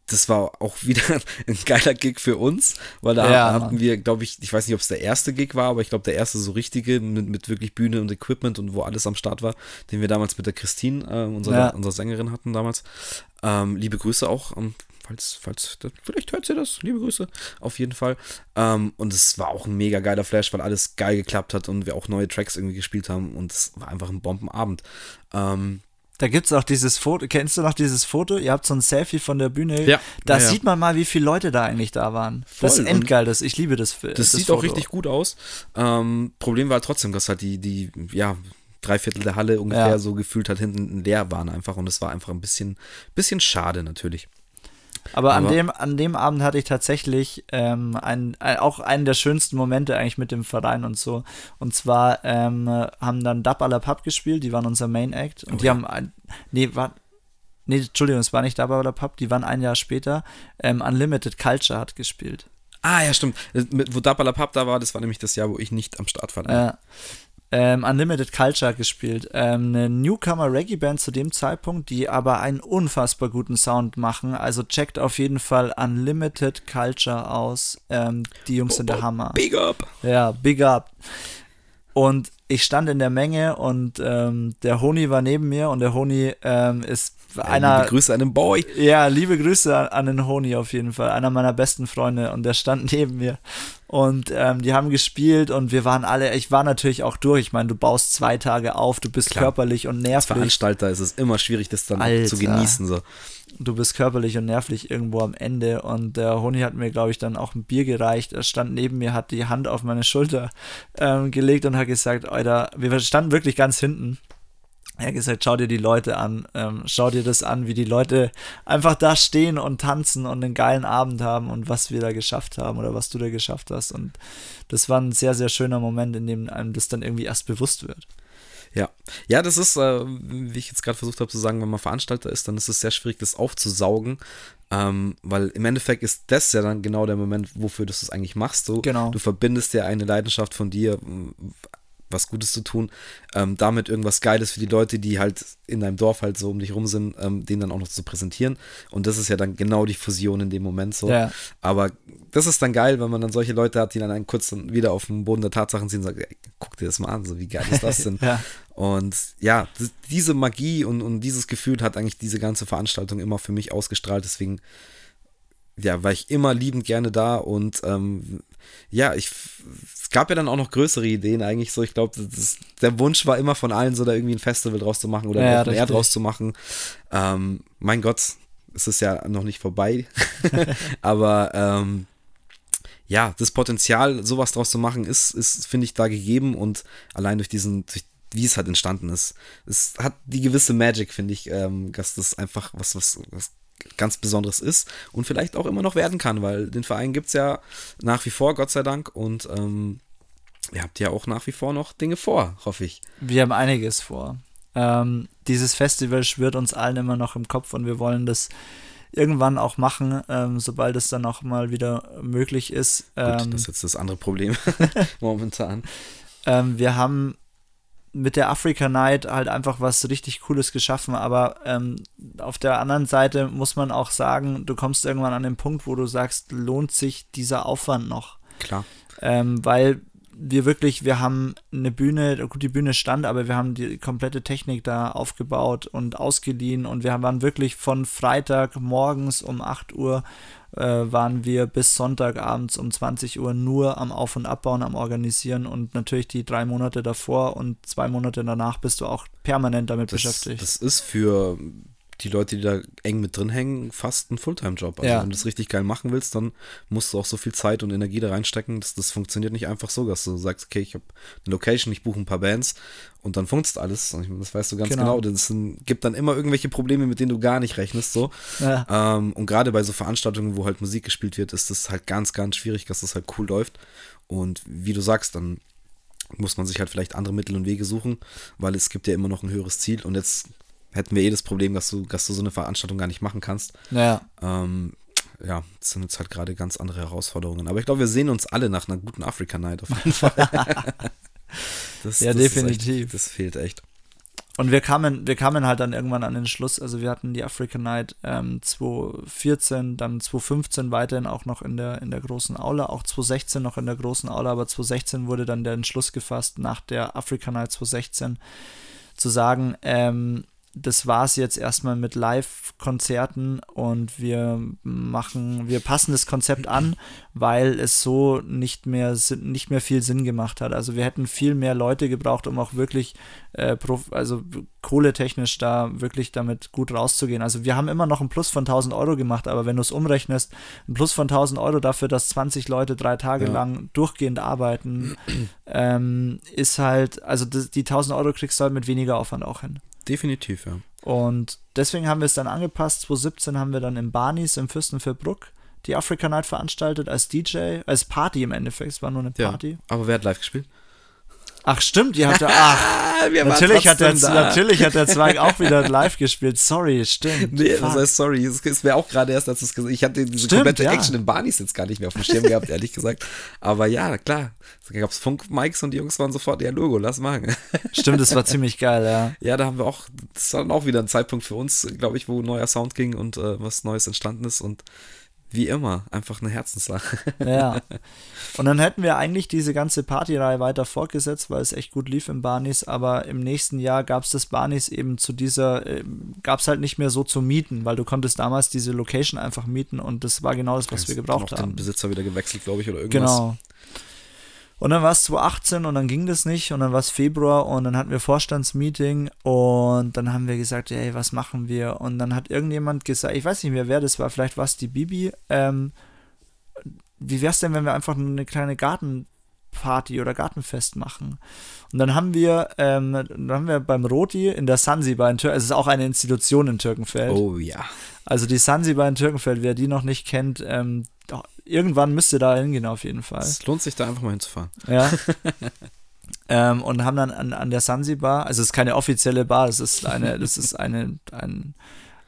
S1: das war auch wieder ein geiler Gig für uns, weil da ja, hatten wir, glaube ich, ich weiß nicht, ob es der erste Gig war, aber ich glaube, der erste so richtige mit, mit wirklich Bühne und Equipment und wo alles am Start war, den wir damals mit der Christine, äh, unserer, ja. unserer Sängerin hatten damals. Ähm, liebe Grüße auch ähm, falls, falls, vielleicht hört sie das, liebe Grüße, auf jeden Fall. Ähm, und es war auch ein mega geiler Flash, weil alles geil geklappt hat und wir auch neue Tracks irgendwie gespielt haben und es war einfach ein Bombenabend. Ähm,
S2: da gibt es auch dieses Foto, kennst du noch dieses Foto? Ihr habt so ein Selfie von der Bühne.
S1: Ja.
S2: Da
S1: ja,
S2: sieht man mal, wie viele Leute da eigentlich da waren. Voll. Das ist endgeil, das, ich liebe das.
S1: Das, das sieht Foto. auch richtig gut aus. Ähm, Problem war halt trotzdem, dass halt die, die, ja, drei Viertel der Halle ungefähr ja. so gefühlt hat hinten leer waren einfach und es war einfach ein bisschen, bisschen schade natürlich.
S2: Aber, an, dem, an dem Abend hatte ich tatsächlich ähm, ein, ein, auch einen der schönsten Momente eigentlich mit dem Verein und so. Und zwar ähm, haben dann Dab à la Pub gespielt, die waren unser Main Act. Und oh, die ja. haben, ein, nee, war, nee, Entschuldigung, es war nicht Dab à la Pub, die waren ein Jahr später. Ähm, Unlimited Culture hat gespielt.
S1: Ah, ja, stimmt. Wo Dab à la Pub da war, das war nämlich das Jahr, wo ich nicht am Start war.
S2: Ja ähm, Unlimited Culture gespielt. Ähm, eine Newcomer-Reggae-Band zu dem Zeitpunkt, die aber einen unfassbar guten Sound machen. Also checkt auf jeden Fall Unlimited Culture aus. Ähm, die Jungs sind der Hammer.
S1: Big up!
S2: Ja, big up. Und ich stand in der Menge und ähm, der Honi war neben mir und der Honi ähm, ist einer.
S1: Liebe Grüße an den Boy.
S2: Ja, liebe Grüße an, an, den Honi auf jeden Fall. Einer meiner besten Freunde und der stand neben mir. Und ähm, die haben gespielt und wir waren alle, ich war natürlich auch durch. Ich meine, du baust zwei Tage auf, du bist Klar. körperlich und nervlich. Als
S1: Veranstalter ist es immer schwierig, das dann Alter. zu genießen. So
S2: du bist körperlich und nervlich irgendwo am Ende. Und der Honi hat mir, glaube ich, dann auch ein Bier gereicht. Er stand neben mir, hat die Hand auf meine Schulter ähm, gelegt und hat gesagt, Alter, wir standen wirklich ganz hinten. Er hat gesagt, schau dir die Leute an, ähm, schau dir das an, wie die Leute einfach da stehen und tanzen und einen geilen Abend haben und was wir da geschafft haben oder was du da geschafft hast. Und das war ein sehr, sehr schöner Moment, in dem einem das dann irgendwie erst bewusst wird.
S1: Ja, ja, das ist, äh, wie ich jetzt gerade versucht habe zu sagen, wenn man Veranstalter ist, dann ist es sehr schwierig, das aufzusaugen, ähm, weil im Endeffekt ist das ja dann genau der Moment, wofür du es eigentlich machst. So,
S2: genau.
S1: Du verbindest ja eine Leidenschaft von dir was Gutes zu tun, ähm, damit irgendwas Geiles für die Leute, die halt in deinem Dorf halt so um dich rum sind, ähm, denen dann auch noch zu präsentieren. Und das ist ja dann genau die Fusion in dem Moment so.
S2: Ja.
S1: Aber das ist dann geil, wenn man dann solche Leute hat, die dann einen kurz dann wieder auf den Boden der Tatsachen ziehen und sagen, ey, guck dir das mal an, so wie geil ist das denn?
S2: ja.
S1: Und ja, diese Magie und, und dieses Gefühl hat eigentlich diese ganze Veranstaltung immer für mich ausgestrahlt. Deswegen ja, war ich immer liebend gerne da und ähm, ja, ich, es gab ja dann auch noch größere Ideen eigentlich so. Ich glaube, der Wunsch war immer von allen so, da irgendwie ein Festival draus zu machen oder ja, ein Air draus zu machen. Ähm, mein Gott, es ist ja noch nicht vorbei. Aber ähm, ja, das Potenzial, sowas draus zu machen, ist, ist finde ich, da gegeben und allein durch diesen, durch, wie es halt entstanden ist, es hat die gewisse Magic, finde ich, ähm, dass das einfach was, was, was ganz Besonderes ist und vielleicht auch immer noch werden kann, weil den Verein gibt es ja nach wie vor, Gott sei Dank, und ähm, ihr habt ja auch nach wie vor noch Dinge vor, hoffe ich.
S2: Wir haben einiges vor. Ähm, dieses Festival schwirrt uns allen immer noch im Kopf und wir wollen das irgendwann auch machen, ähm, sobald es dann auch mal wieder möglich ist.
S1: Gut, ähm, das ist jetzt das andere Problem momentan.
S2: Ähm, wir haben mit der Africa Night halt einfach was richtig Cooles geschaffen, aber ähm, auf der anderen Seite muss man auch sagen, du kommst irgendwann an den Punkt, wo du sagst, lohnt sich dieser Aufwand noch?
S1: Klar.
S2: Ähm, weil wir wirklich, wir haben eine Bühne, gut, die Bühne stand, aber wir haben die komplette Technik da aufgebaut und ausgeliehen und wir waren wirklich von Freitag morgens um 8 Uhr äh, waren wir bis Sonntagabends um 20 Uhr nur am Auf- und Abbauen, am Organisieren und natürlich die drei Monate davor und zwei Monate danach bist du auch permanent damit
S1: das,
S2: beschäftigt.
S1: Das ist für die Leute, die da eng mit drin hängen, fast ein Fulltime-Job. Also ja. wenn du das richtig geil machen willst, dann musst du auch so viel Zeit und Energie da reinstecken. Das, das funktioniert nicht einfach so, dass du sagst, okay, ich habe eine Location, ich buche ein paar Bands und dann funktioniert alles. Das weißt du ganz genau. genau. Das gibt dann immer irgendwelche Probleme, mit denen du gar nicht rechnest. So. Ja. Ähm, und gerade bei so Veranstaltungen, wo halt Musik gespielt wird, ist das halt ganz, ganz schwierig, dass das halt cool läuft. Und wie du sagst, dann muss man sich halt vielleicht andere Mittel und Wege suchen, weil es gibt ja immer noch ein höheres Ziel. Und jetzt hätten wir eh das Problem, dass du, dass du so eine Veranstaltung gar nicht machen kannst.
S2: Ja.
S1: Ähm, ja, das sind jetzt halt gerade ganz andere Herausforderungen. Aber ich glaube, wir sehen uns alle nach einer guten Africa Night auf jeden Fall.
S2: das, ja, das definitiv.
S1: Echt, das fehlt echt.
S2: Und wir kamen, wir kamen halt dann irgendwann an den Schluss, also wir hatten die Africa Night ähm, 2014, dann 2015 weiterhin auch noch in der, in der großen Aula, auch 2016 noch in der großen Aula, aber 2016 wurde dann der Entschluss gefasst, nach der Africa Night 2016 zu sagen, ähm, das war es jetzt erstmal mit Live-Konzerten und wir machen, wir passen das Konzept an, weil es so nicht mehr, nicht mehr viel Sinn gemacht hat. Also wir hätten viel mehr Leute gebraucht, um auch wirklich, äh, also kohletechnisch da wirklich damit gut rauszugehen. Also wir haben immer noch einen Plus von 1000 Euro gemacht, aber wenn du es umrechnest, ein Plus von 1000 Euro dafür, dass 20 Leute drei Tage ja. lang durchgehend arbeiten, ähm, ist halt, also die 1000 Euro kriegst du halt mit weniger Aufwand auch hin.
S1: Definitiv, ja.
S2: Und deswegen haben wir es dann angepasst. 2017 haben wir dann im Barnis im Fürstenfeldbruck die Africa Night veranstaltet als DJ, als Party im Endeffekt. Es war nur eine Party. Ja,
S1: aber wer hat live gespielt?
S2: Ach stimmt, ihr habt ja, ach, natürlich hat, der, natürlich hat der Zweig auch wieder live gespielt. Sorry, stimmt.
S1: Nee, Fuck. das heißt sorry. Es ist mir auch gerade erst, als es gesagt Ich hatte diese stimmt, komplette ja. Action in Barnis jetzt gar nicht mehr auf dem Schirm gehabt, ehrlich gesagt. Aber ja, klar. Da gab es Funk-Mikes und die Jungs waren sofort, ja, Logo, lass machen.
S2: Stimmt, das war ziemlich geil, ja.
S1: Ja, da haben wir auch, das war dann auch wieder ein Zeitpunkt für uns, glaube ich, wo neuer Sound ging und äh, was Neues entstanden ist und wie immer, einfach eine Herzenssache.
S2: Ja. Und dann hätten wir eigentlich diese ganze Partyreihe weiter fortgesetzt, weil es echt gut lief im Barnis, aber im nächsten Jahr gab es das Barnis eben zu dieser, äh, gab es halt nicht mehr so zu mieten, weil du konntest damals diese Location einfach mieten und das war genau das, was wir gebraucht haben.
S1: den Besitzer wieder gewechselt, glaube ich, oder irgendwas. Genau.
S2: Und dann war es 2018 und dann ging das nicht und dann war es Februar und dann hatten wir Vorstandsmeeting und dann haben wir gesagt, ey, was machen wir? Und dann hat irgendjemand gesagt, ich weiß nicht mehr, wer das war, vielleicht war es die Bibi, ähm, wie wäre es denn, wenn wir einfach eine kleine Gartenparty oder Gartenfest machen? Und dann haben wir, ähm, dann haben wir beim Roti in der Sansibar in Türkenfeld, es ist auch eine Institution in Türkenfeld.
S1: Oh ja.
S2: Also die Sansibar in Türkenfeld, wer die noch nicht kennt, ähm, irgendwann müsst ihr da hingehen auf jeden Fall.
S1: Es lohnt sich da einfach mal hinzufahren.
S2: Ja. ähm, und haben dann an, an der Sansibar, also es ist keine offizielle Bar, es ist eine, das ist eine, ein,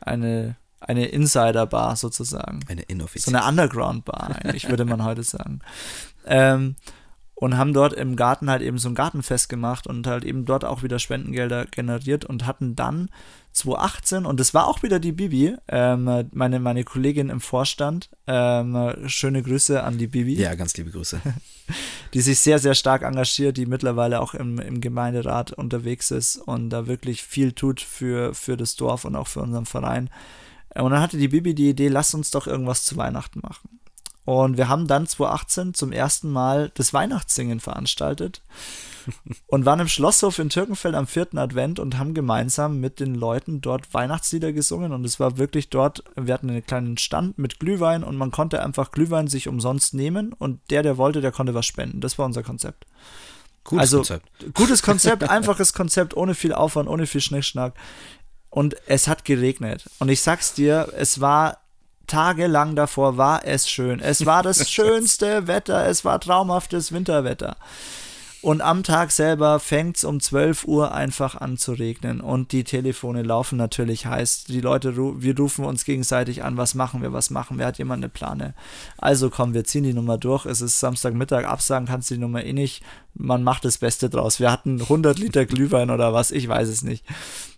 S2: eine, eine Insider-Bar sozusagen.
S1: Eine inoffizielle.
S2: So eine Underground-Bar, eigentlich, würde man heute sagen. Ähm, und haben dort im Garten halt eben so ein Gartenfest gemacht und halt eben dort auch wieder Spendengelder generiert und hatten dann 2018 und das war auch wieder die Bibi, ähm, meine, meine Kollegin im Vorstand. Ähm, schöne Grüße an die Bibi.
S1: Ja, ganz liebe Grüße.
S2: die sich sehr, sehr stark engagiert, die mittlerweile auch im, im Gemeinderat unterwegs ist und da wirklich viel tut für, für das Dorf und auch für unseren Verein. Und dann hatte die Bibi die Idee, lass uns doch irgendwas zu Weihnachten machen. Und wir haben dann 2018 zum ersten Mal das Weihnachtssingen veranstaltet und waren im Schlosshof in Türkenfeld am vierten Advent und haben gemeinsam mit den Leuten dort Weihnachtslieder gesungen. Und es war wirklich dort, wir hatten einen kleinen Stand mit Glühwein und man konnte einfach Glühwein sich umsonst nehmen und der, der wollte, der konnte was spenden. Das war unser Konzept. Gutes also, Konzept. Gutes Konzept, einfaches Konzept, ohne viel Aufwand, ohne viel Schnickschnack. Und es hat geregnet. Und ich sag's dir, es war tagelang davor war es schön. Es war das schönste Wetter, es war traumhaftes Winterwetter. Und am Tag selber fängt es um 12 Uhr einfach an zu regnen und die Telefone laufen natürlich heiß. Die Leute, wir rufen uns gegenseitig an, was machen wir, was machen wir, hat jemand eine Plane? Also komm, wir ziehen die Nummer durch. Es ist Samstagmittag, absagen kannst du die Nummer eh nicht. Man macht das Beste draus. Wir hatten 100 Liter Glühwein oder was, ich weiß es nicht.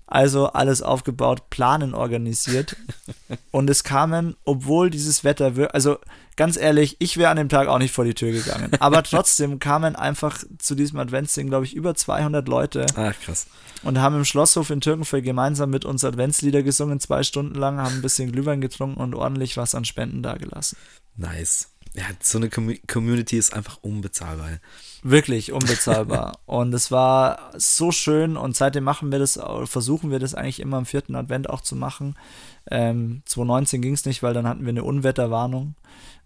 S2: Also alles aufgebaut, Planen organisiert. Und es kamen, obwohl dieses Wetter, also ganz ehrlich, ich wäre an dem Tag auch nicht vor die Tür gegangen. Aber trotzdem kamen einfach zu diesem Adventsding, glaube ich, über 200 Leute.
S1: Ach, krass.
S2: Und haben im Schlosshof in Türkenfeld gemeinsam mit uns Adventslieder gesungen, zwei Stunden lang, haben ein bisschen Glühwein getrunken und ordentlich was an Spenden dagelassen.
S1: Nice. Ja, so eine Community ist einfach unbezahlbar.
S2: Wirklich unbezahlbar. und es war so schön und seitdem machen wir das, versuchen wir das eigentlich immer am vierten Advent auch zu machen. Ähm, 2019 ging es nicht, weil dann hatten wir eine Unwetterwarnung.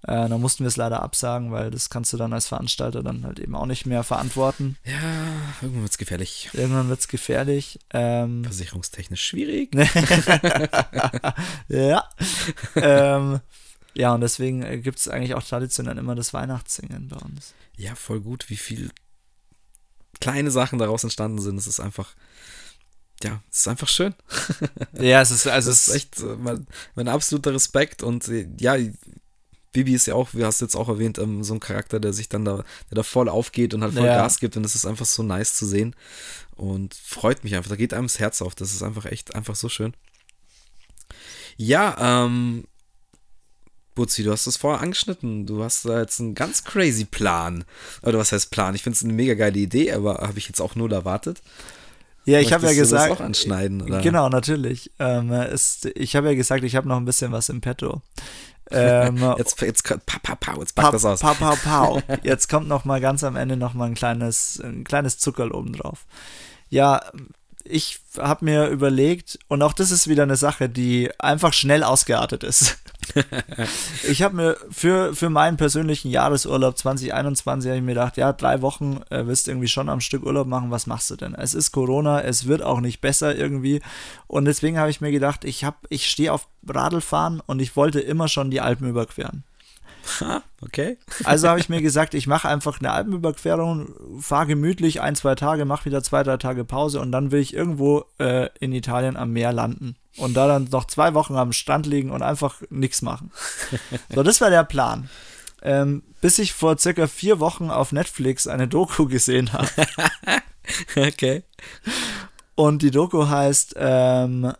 S2: Äh, da mussten wir es leider absagen, weil das kannst du dann als Veranstalter dann halt eben auch nicht mehr verantworten.
S1: Ja, irgendwann wird es gefährlich.
S2: Irgendwann wird es gefährlich. Ähm,
S1: Versicherungstechnisch schwierig.
S2: ja. ähm, ja, und deswegen äh, gibt es eigentlich auch traditionell immer das Weihnachtssingen bei uns.
S1: Ja, voll gut, wie viel kleine Sachen daraus entstanden sind. Es ist einfach, ja, es ist einfach schön.
S2: ja, es ist, also
S1: es ist echt äh, mein, mein, absoluter Respekt und äh, ja, Bibi ist ja auch, wie hast du jetzt auch erwähnt, ähm, so ein Charakter, der sich dann da, der da voll aufgeht und halt voll ja. Gas gibt und es ist einfach so nice zu sehen und freut mich einfach. Da geht einem das Herz auf. Das ist einfach echt einfach so schön. Ja, ähm, Butzi, du hast das vorher angeschnitten. Du hast da jetzt einen ganz crazy Plan. Oder was heißt Plan? Ich finde es eine mega geile Idee, aber habe ich jetzt auch null erwartet.
S2: Ja, ich habe ja gesagt.
S1: Auch anschneiden, oder?
S2: Genau, natürlich. Ähm, ist, ich habe ja gesagt, ich habe noch ein bisschen was im Petto. Ähm,
S1: jetzt, jetzt, pa, pa, pa, jetzt pack pa, das aus.
S2: Pa, pa, pa. Jetzt kommt noch mal ganz am Ende noch mal ein kleines, ein kleines Zuckerl oben drauf. Ja, ich habe mir überlegt, und auch das ist wieder eine Sache, die einfach schnell ausgeartet ist. ich habe mir für, für meinen persönlichen Jahresurlaub 2021 ich mir gedacht, ja, drei Wochen äh, wirst du irgendwie schon am Stück Urlaub machen, was machst du denn? Es ist Corona, es wird auch nicht besser irgendwie. Und deswegen habe ich mir gedacht, ich, ich stehe auf Radlfahren und ich wollte immer schon die Alpen überqueren.
S1: Okay.
S2: Also habe ich mir gesagt, ich mache einfach eine Alpenüberquerung, fahre gemütlich ein, zwei Tage, mache wieder zwei, drei Tage Pause und dann will ich irgendwo äh, in Italien am Meer landen und da dann noch zwei Wochen am Strand liegen und einfach nichts machen. So, das war der Plan. Ähm, bis ich vor circa vier Wochen auf Netflix eine Doku gesehen habe.
S1: okay.
S2: Und die Doku heißt ähm,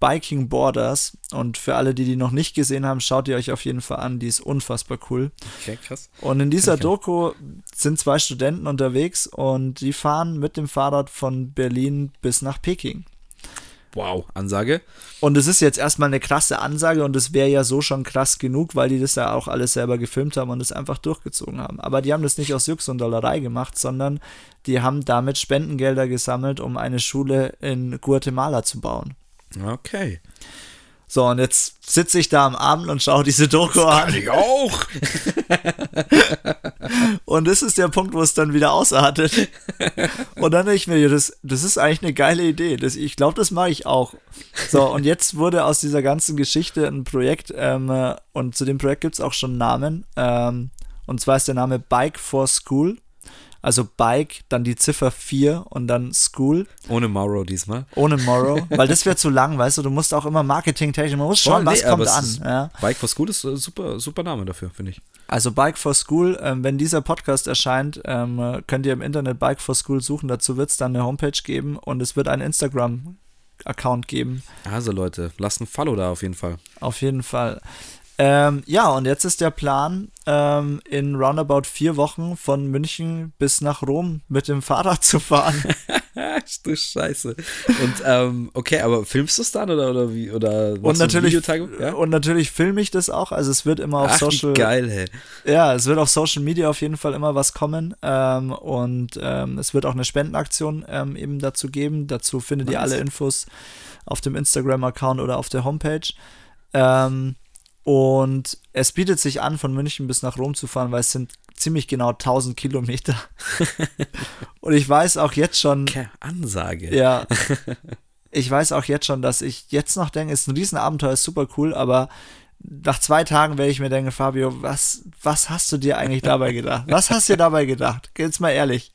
S2: Biking Borders. Und für alle, die die noch nicht gesehen haben, schaut ihr euch auf jeden Fall an. Die ist unfassbar cool.
S1: Okay, krass.
S2: Und in dieser Doku sind zwei Studenten unterwegs und die fahren mit dem Fahrrad von Berlin bis nach Peking.
S1: Wow, Ansage.
S2: Und es ist jetzt erstmal eine krasse Ansage und es wäre ja so schon krass genug, weil die das ja auch alles selber gefilmt haben und es einfach durchgezogen haben. Aber die haben das nicht aus Jux und Dollerei gemacht, sondern die haben damit Spendengelder gesammelt, um eine Schule in Guatemala zu bauen.
S1: Okay.
S2: So, und jetzt sitze ich da am Abend und schaue diese Doku
S1: an. Ich auch.
S2: und das ist der Punkt, wo es dann wieder ausartet. Und dann denke ich mir, das, das ist eigentlich eine geile Idee. Das, ich glaube, das mache ich auch. So, und jetzt wurde aus dieser ganzen Geschichte ein Projekt, ähm, und zu dem Projekt gibt es auch schon einen Namen. Ähm, und zwar ist der Name Bike for School. Also Bike, dann die Ziffer 4 und dann School.
S1: Ohne Morrow diesmal.
S2: Ohne Morrow, weil das wäre zu lang, weißt du, du musst auch immer Marketing-technisch, man muss schauen, nee, was kommt an. Ja.
S1: Bike for School ist ein super, super Name dafür, finde ich.
S2: Also Bike for School, ähm, wenn dieser Podcast erscheint, ähm, könnt ihr im Internet Bike for School suchen, dazu wird es dann eine Homepage geben und es wird ein Instagram Account geben.
S1: Also Leute, lasst ein Follow da auf jeden Fall.
S2: Auf jeden Fall. Ähm, ja, und jetzt ist der Plan, ähm, in roundabout vier Wochen von München bis nach Rom mit dem Fahrrad zu fahren.
S1: du Scheiße. Und ähm, okay, aber filmst du es dann oder, oder wie? Oder
S2: und natürlich, ja? und natürlich filme ich das auch. Also es wird immer auf Ach, Social.
S1: Geil, hey.
S2: Ja, es wird auf Social Media auf jeden Fall immer was kommen. Ähm, und ähm, es wird auch eine Spendenaktion ähm, eben dazu geben. Dazu findet nice. ihr alle Infos auf dem Instagram-Account oder auf der Homepage. Ähm, und es bietet sich an, von München bis nach Rom zu fahren, weil es sind ziemlich genau 1000 Kilometer. und ich weiß auch jetzt schon.
S1: Keine Ansage.
S2: Ja. Ich weiß auch jetzt schon, dass ich jetzt noch denke, ist ein Riesenabenteuer, ist super cool, aber nach zwei Tagen werde ich mir denken, Fabio, was, was hast du dir eigentlich dabei gedacht? Was hast du dir dabei gedacht? Jetzt mal ehrlich.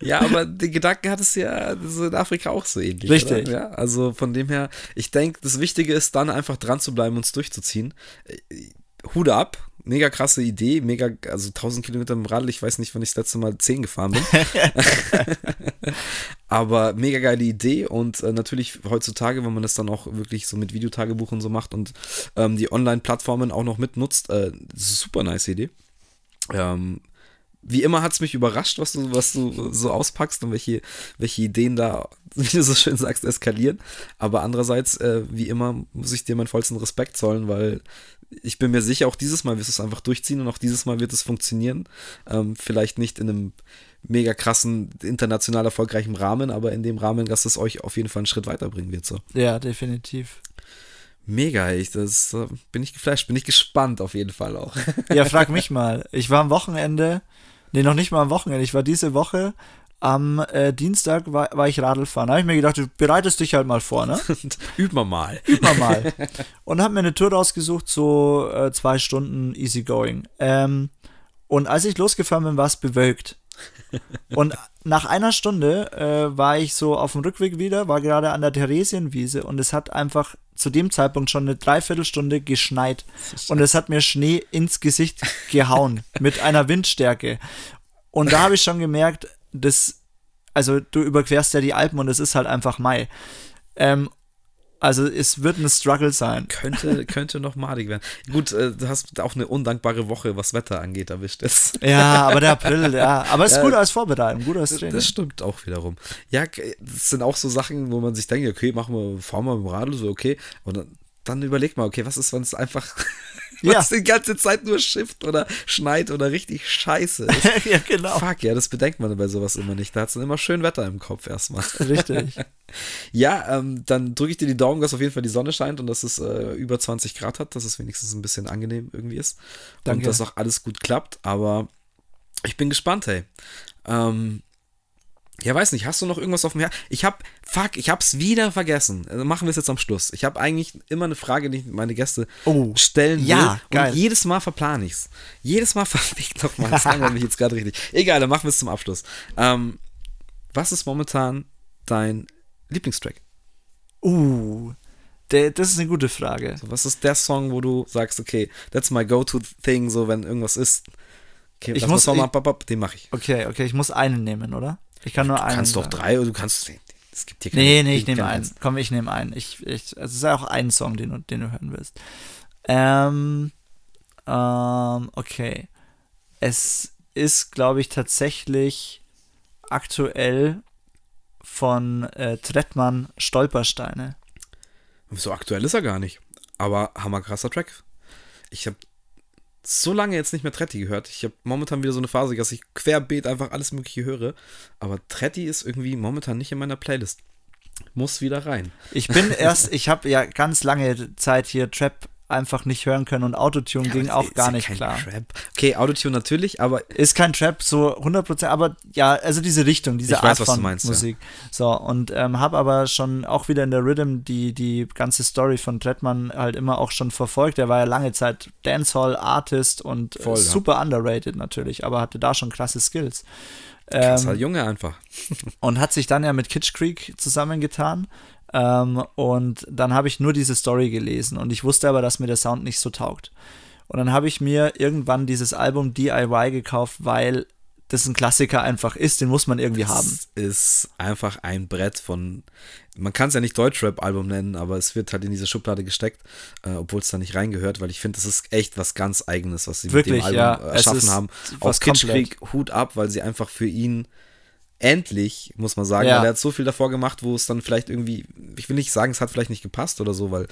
S1: Ja, aber die Gedanken hattest du ja so in Afrika auch so ähnlich.
S2: Richtig.
S1: Ja, also von dem her, ich denke, das Wichtige ist dann einfach dran zu bleiben und es durchzuziehen. Hude ab, mega krasse Idee, mega, also 1000 Kilometer im Radl, ich weiß nicht, wann ich das letzte Mal 10 gefahren bin. Aber mega geile Idee und äh, natürlich heutzutage, wenn man das dann auch wirklich so mit Videotagebuch und so macht und ähm, die Online-Plattformen auch noch mitnutzt, äh, super nice Idee. Ähm, wie immer hat es mich überrascht, was du, was du so auspackst und welche, welche Ideen da, wie du so schön sagst, eskalieren. Aber andererseits, äh, wie immer, muss ich dir meinen vollsten Respekt zollen, weil ich bin mir sicher, auch dieses Mal wirst du es einfach durchziehen und auch dieses Mal wird es funktionieren. Ähm, vielleicht nicht in einem mega krassen, international erfolgreichen Rahmen, aber in dem Rahmen, dass es euch auf jeden Fall einen Schritt weiterbringen wird. So.
S2: Ja, definitiv.
S1: Mega, ich, das äh, bin ich geflasht, bin ich gespannt auf jeden Fall auch.
S2: Ja, frag mich mal. Ich war am Wochenende, nee, noch nicht mal am Wochenende, ich war diese Woche am äh, Dienstag war, war ich Radl fahren. Da habe ich mir gedacht, du bereitest dich halt mal vor, ne?
S1: Üb mal mal.
S2: Üb mal mal. und habe mir eine Tour rausgesucht, so äh, zwei Stunden easy going. Ähm, und als ich losgefahren bin, war es bewölkt. Und nach einer Stunde äh, war ich so auf dem Rückweg wieder, war gerade an der Theresienwiese und es hat einfach zu dem Zeitpunkt schon eine Dreiviertelstunde geschneit. Und es hat mir Schnee ins Gesicht gehauen mit einer Windstärke. Und da habe ich schon gemerkt, das, also du überquerst ja die Alpen und es ist halt einfach Mai. Ähm, also es wird ein Struggle sein.
S1: Könnte, könnte noch madig werden. Gut, äh, du hast auch eine undankbare Woche, was Wetter angeht, erwischt ist.
S2: Ja, aber der April, ja. Aber es ist ja, gut als Vorbereitung, gut als Training.
S1: Das stimmt auch wiederum. Ja, das sind auch so Sachen, wo man sich denkt, okay, machen wir, fahren wir mit dem Radl, so okay. Und dann, dann überleg mal, okay, was ist, wenn es einfach ja. was die ganze Zeit nur schifft oder schneit oder richtig scheiße ist.
S2: ja, genau.
S1: Fuck, ja, das bedenkt man bei sowas immer nicht. Da hat es dann immer schön Wetter im Kopf erstmal.
S2: Richtig.
S1: ja, ähm, dann drücke ich dir die Daumen, dass auf jeden Fall die Sonne scheint und dass es äh, über 20 Grad hat, dass es wenigstens ein bisschen angenehm irgendwie ist. Danke. Und dass auch alles gut klappt, aber ich bin gespannt, hey. Ähm, ja, weiß nicht, hast du noch irgendwas auf dem Herzen? Ich hab, fuck, ich hab's wieder vergessen. Also machen wir es jetzt am Schluss. Ich habe eigentlich immer eine Frage, die ich meine Gäste oh, stellen will.
S2: Ja,
S1: geil. Und jedes Mal verplane ich's. Jedes Mal verpickt nochmal. Das langweilt mich jetzt gerade richtig. Egal, dann machen wir es zum Abschluss. Ähm, was ist momentan dein Lieblingstrack?
S2: Uh, der, das ist eine gute Frage.
S1: So, was ist der Song, wo du sagst, okay, that's my go-to-thing, so wenn irgendwas ist.
S2: Okay, ich muss,
S1: mal, ich, den mache ich.
S2: Okay, okay, ich muss einen nehmen, oder? Ich kann nur einen.
S1: Du kannst doch drei oder du kannst. Es gibt hier
S2: keine, Nee, nee, ich nehme einen. Komm, ich nehme einen. Ich, ich, also es ist ja auch ein Song, den, du, den du hören willst. Ähm, ähm, okay. Es ist, glaube ich, tatsächlich aktuell von äh, Trettmann Stolpersteine.
S1: So aktuell ist er gar nicht. Aber hammerkrasser Track. Ich habe so lange jetzt nicht mehr Tretti gehört. Ich habe momentan wieder so eine Phase, dass ich querbeet einfach alles Mögliche höre. Aber Tretti ist irgendwie momentan nicht in meiner Playlist. Muss wieder rein.
S2: Ich bin erst, ich habe ja ganz lange Zeit hier Trap einfach nicht hören können und Autotune ja, ging auch gar nicht klar. Trap.
S1: Okay, Autotune natürlich, aber
S2: ist kein Trap so 100%, aber ja, also diese Richtung, diese
S1: ich
S2: Art
S1: weiß,
S2: von
S1: meinst,
S2: Musik. Ja. So und ähm, habe aber schon auch wieder in der Rhythm die die ganze Story von Trettmann halt immer auch schon verfolgt. Er war ja lange Zeit Dancehall Artist und äh, Voll, super ja. underrated natürlich, aber hatte da schon krasse Skills.
S1: Krasser ähm, Junge einfach.
S2: und hat sich dann ja mit Kitsch Creek zusammengetan ähm, und dann habe ich nur diese Story gelesen und ich wusste aber, dass mir der Sound nicht so taugt. Und dann habe ich mir irgendwann dieses Album DIY gekauft, weil das ein Klassiker einfach ist, den muss man irgendwie
S1: das
S2: haben.
S1: ist einfach ein Brett von, man kann es ja nicht Deutschrap-Album nennen, aber es wird halt in diese Schublade gesteckt, äh, obwohl es da nicht reingehört, weil ich finde, das ist echt was ganz Eigenes, was sie
S2: Wirklich,
S1: mit dem Album
S2: ja,
S1: erschaffen haben. Auf Kitschkrieg Hut ab, weil sie einfach für ihn endlich, muss man sagen, ja. weil er hat so viel davor gemacht, wo es dann vielleicht irgendwie, ich will nicht sagen, es hat vielleicht nicht gepasst oder so, weil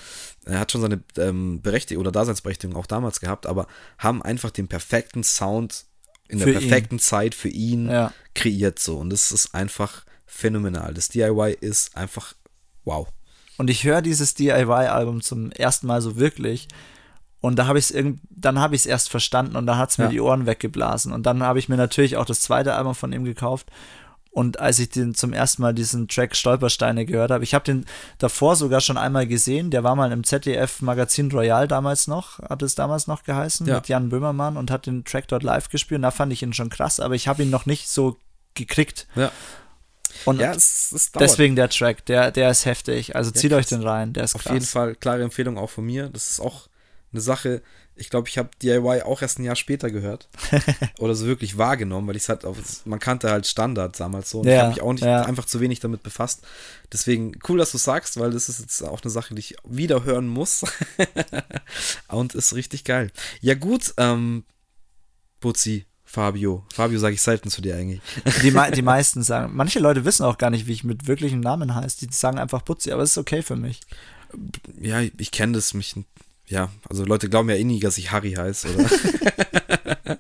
S1: er hat schon seine ähm, Berechtigung oder Daseinsberechtigung auch damals gehabt, aber haben einfach den perfekten Sound in für der perfekten ihn. Zeit für ihn ja. kreiert so und das ist einfach phänomenal. Das DIY ist einfach wow.
S2: Und ich höre dieses DIY-Album zum ersten Mal so wirklich und da habe ich es dann habe ich es erst verstanden und da hat es mir ja. die Ohren weggeblasen und dann habe ich mir natürlich auch das zweite Album von ihm gekauft und als ich den zum ersten Mal diesen Track Stolpersteine gehört habe, ich habe den davor sogar schon einmal gesehen. Der war mal im ZDF Magazin Royal damals noch, hat es damals noch geheißen, ja. mit Jan Böhmermann und hat den Track dort live gespielt. Und da fand ich ihn schon krass, aber ich habe ihn noch nicht so gekriegt.
S1: Ja.
S2: Und ja, es, es deswegen der Track, der, der ist heftig. Also zieht ja, euch den rein, der ist
S1: Auf krass. jeden Fall klare Empfehlung auch von mir. Das ist auch eine Sache, ich glaube, ich habe DIY auch erst ein Jahr später gehört. oder so wirklich wahrgenommen, weil ich es halt auf, man kannte halt Standard damals so. Und ja, ich habe mich auch nicht ja. einfach zu wenig damit befasst. Deswegen cool, dass du sagst, weil das ist jetzt auch eine Sache, die ich wieder hören muss. und ist richtig geil. Ja, gut, ähm, Butzi, Fabio. Fabio sage ich selten zu dir eigentlich.
S2: Die, die meisten sagen, manche Leute wissen auch gar nicht, wie ich mit wirklichem Namen heiße. Die sagen einfach Butzi, aber es ist okay für mich.
S1: Ja, ich kenne das, mich ja, also Leute glauben ja eh nie, dass ich Harry heiße, oder?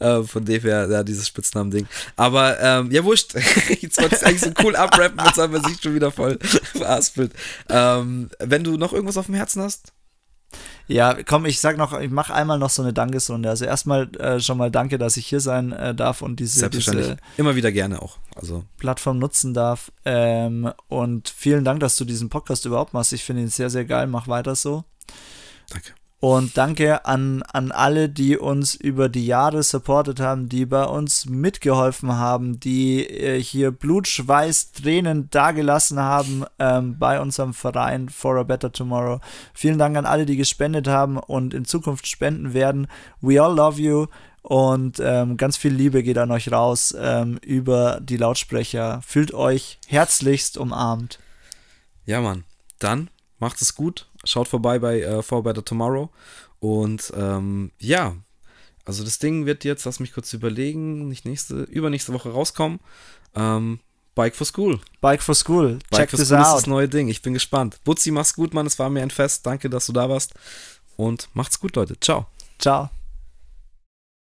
S1: äh, von dem her, ja, dieses Spitznamen-Ding. Aber, ähm, ja, wurscht. Jetzt wollte ich eigentlich so cool abrappen, jetzt haben wir sich schon wieder voll veraspelt. Ähm, wenn du noch irgendwas auf dem Herzen hast?
S2: Ja, komm, ich sag noch, ich mache einmal noch so eine Dankesrunde. Also erstmal äh, schon mal danke, dass ich hier sein äh, darf und diese, diese
S1: immer wieder gerne auch. Also
S2: Plattform nutzen darf. Ähm, und vielen Dank, dass du diesen Podcast überhaupt machst. Ich finde ihn sehr, sehr geil. Mach weiter so.
S1: Danke.
S2: Und danke an, an alle, die uns über die Jahre supportet haben, die bei uns mitgeholfen haben, die äh, hier Blut, Schweiß, Tränen dagelassen haben ähm, bei unserem Verein For a Better Tomorrow. Vielen Dank an alle, die gespendet haben und in Zukunft spenden werden. We all love you und ähm, ganz viel Liebe geht an euch raus ähm, über die Lautsprecher. Fühlt euch herzlichst umarmt.
S1: Ja, Mann. Dann macht es gut Schaut vorbei bei äh, For Better Tomorrow. Und ähm, ja, also das Ding wird jetzt, lass mich kurz überlegen, nicht nächste, übernächste Woche rauskommen. Ähm, Bike for School.
S2: Bike for School.
S1: Bike Check for School out. ist das neue Ding. Ich bin gespannt. Butzi, mach's gut, Mann. Es war mir ein Fest. Danke, dass du da warst. Und macht's gut, Leute. Ciao.
S2: Ciao.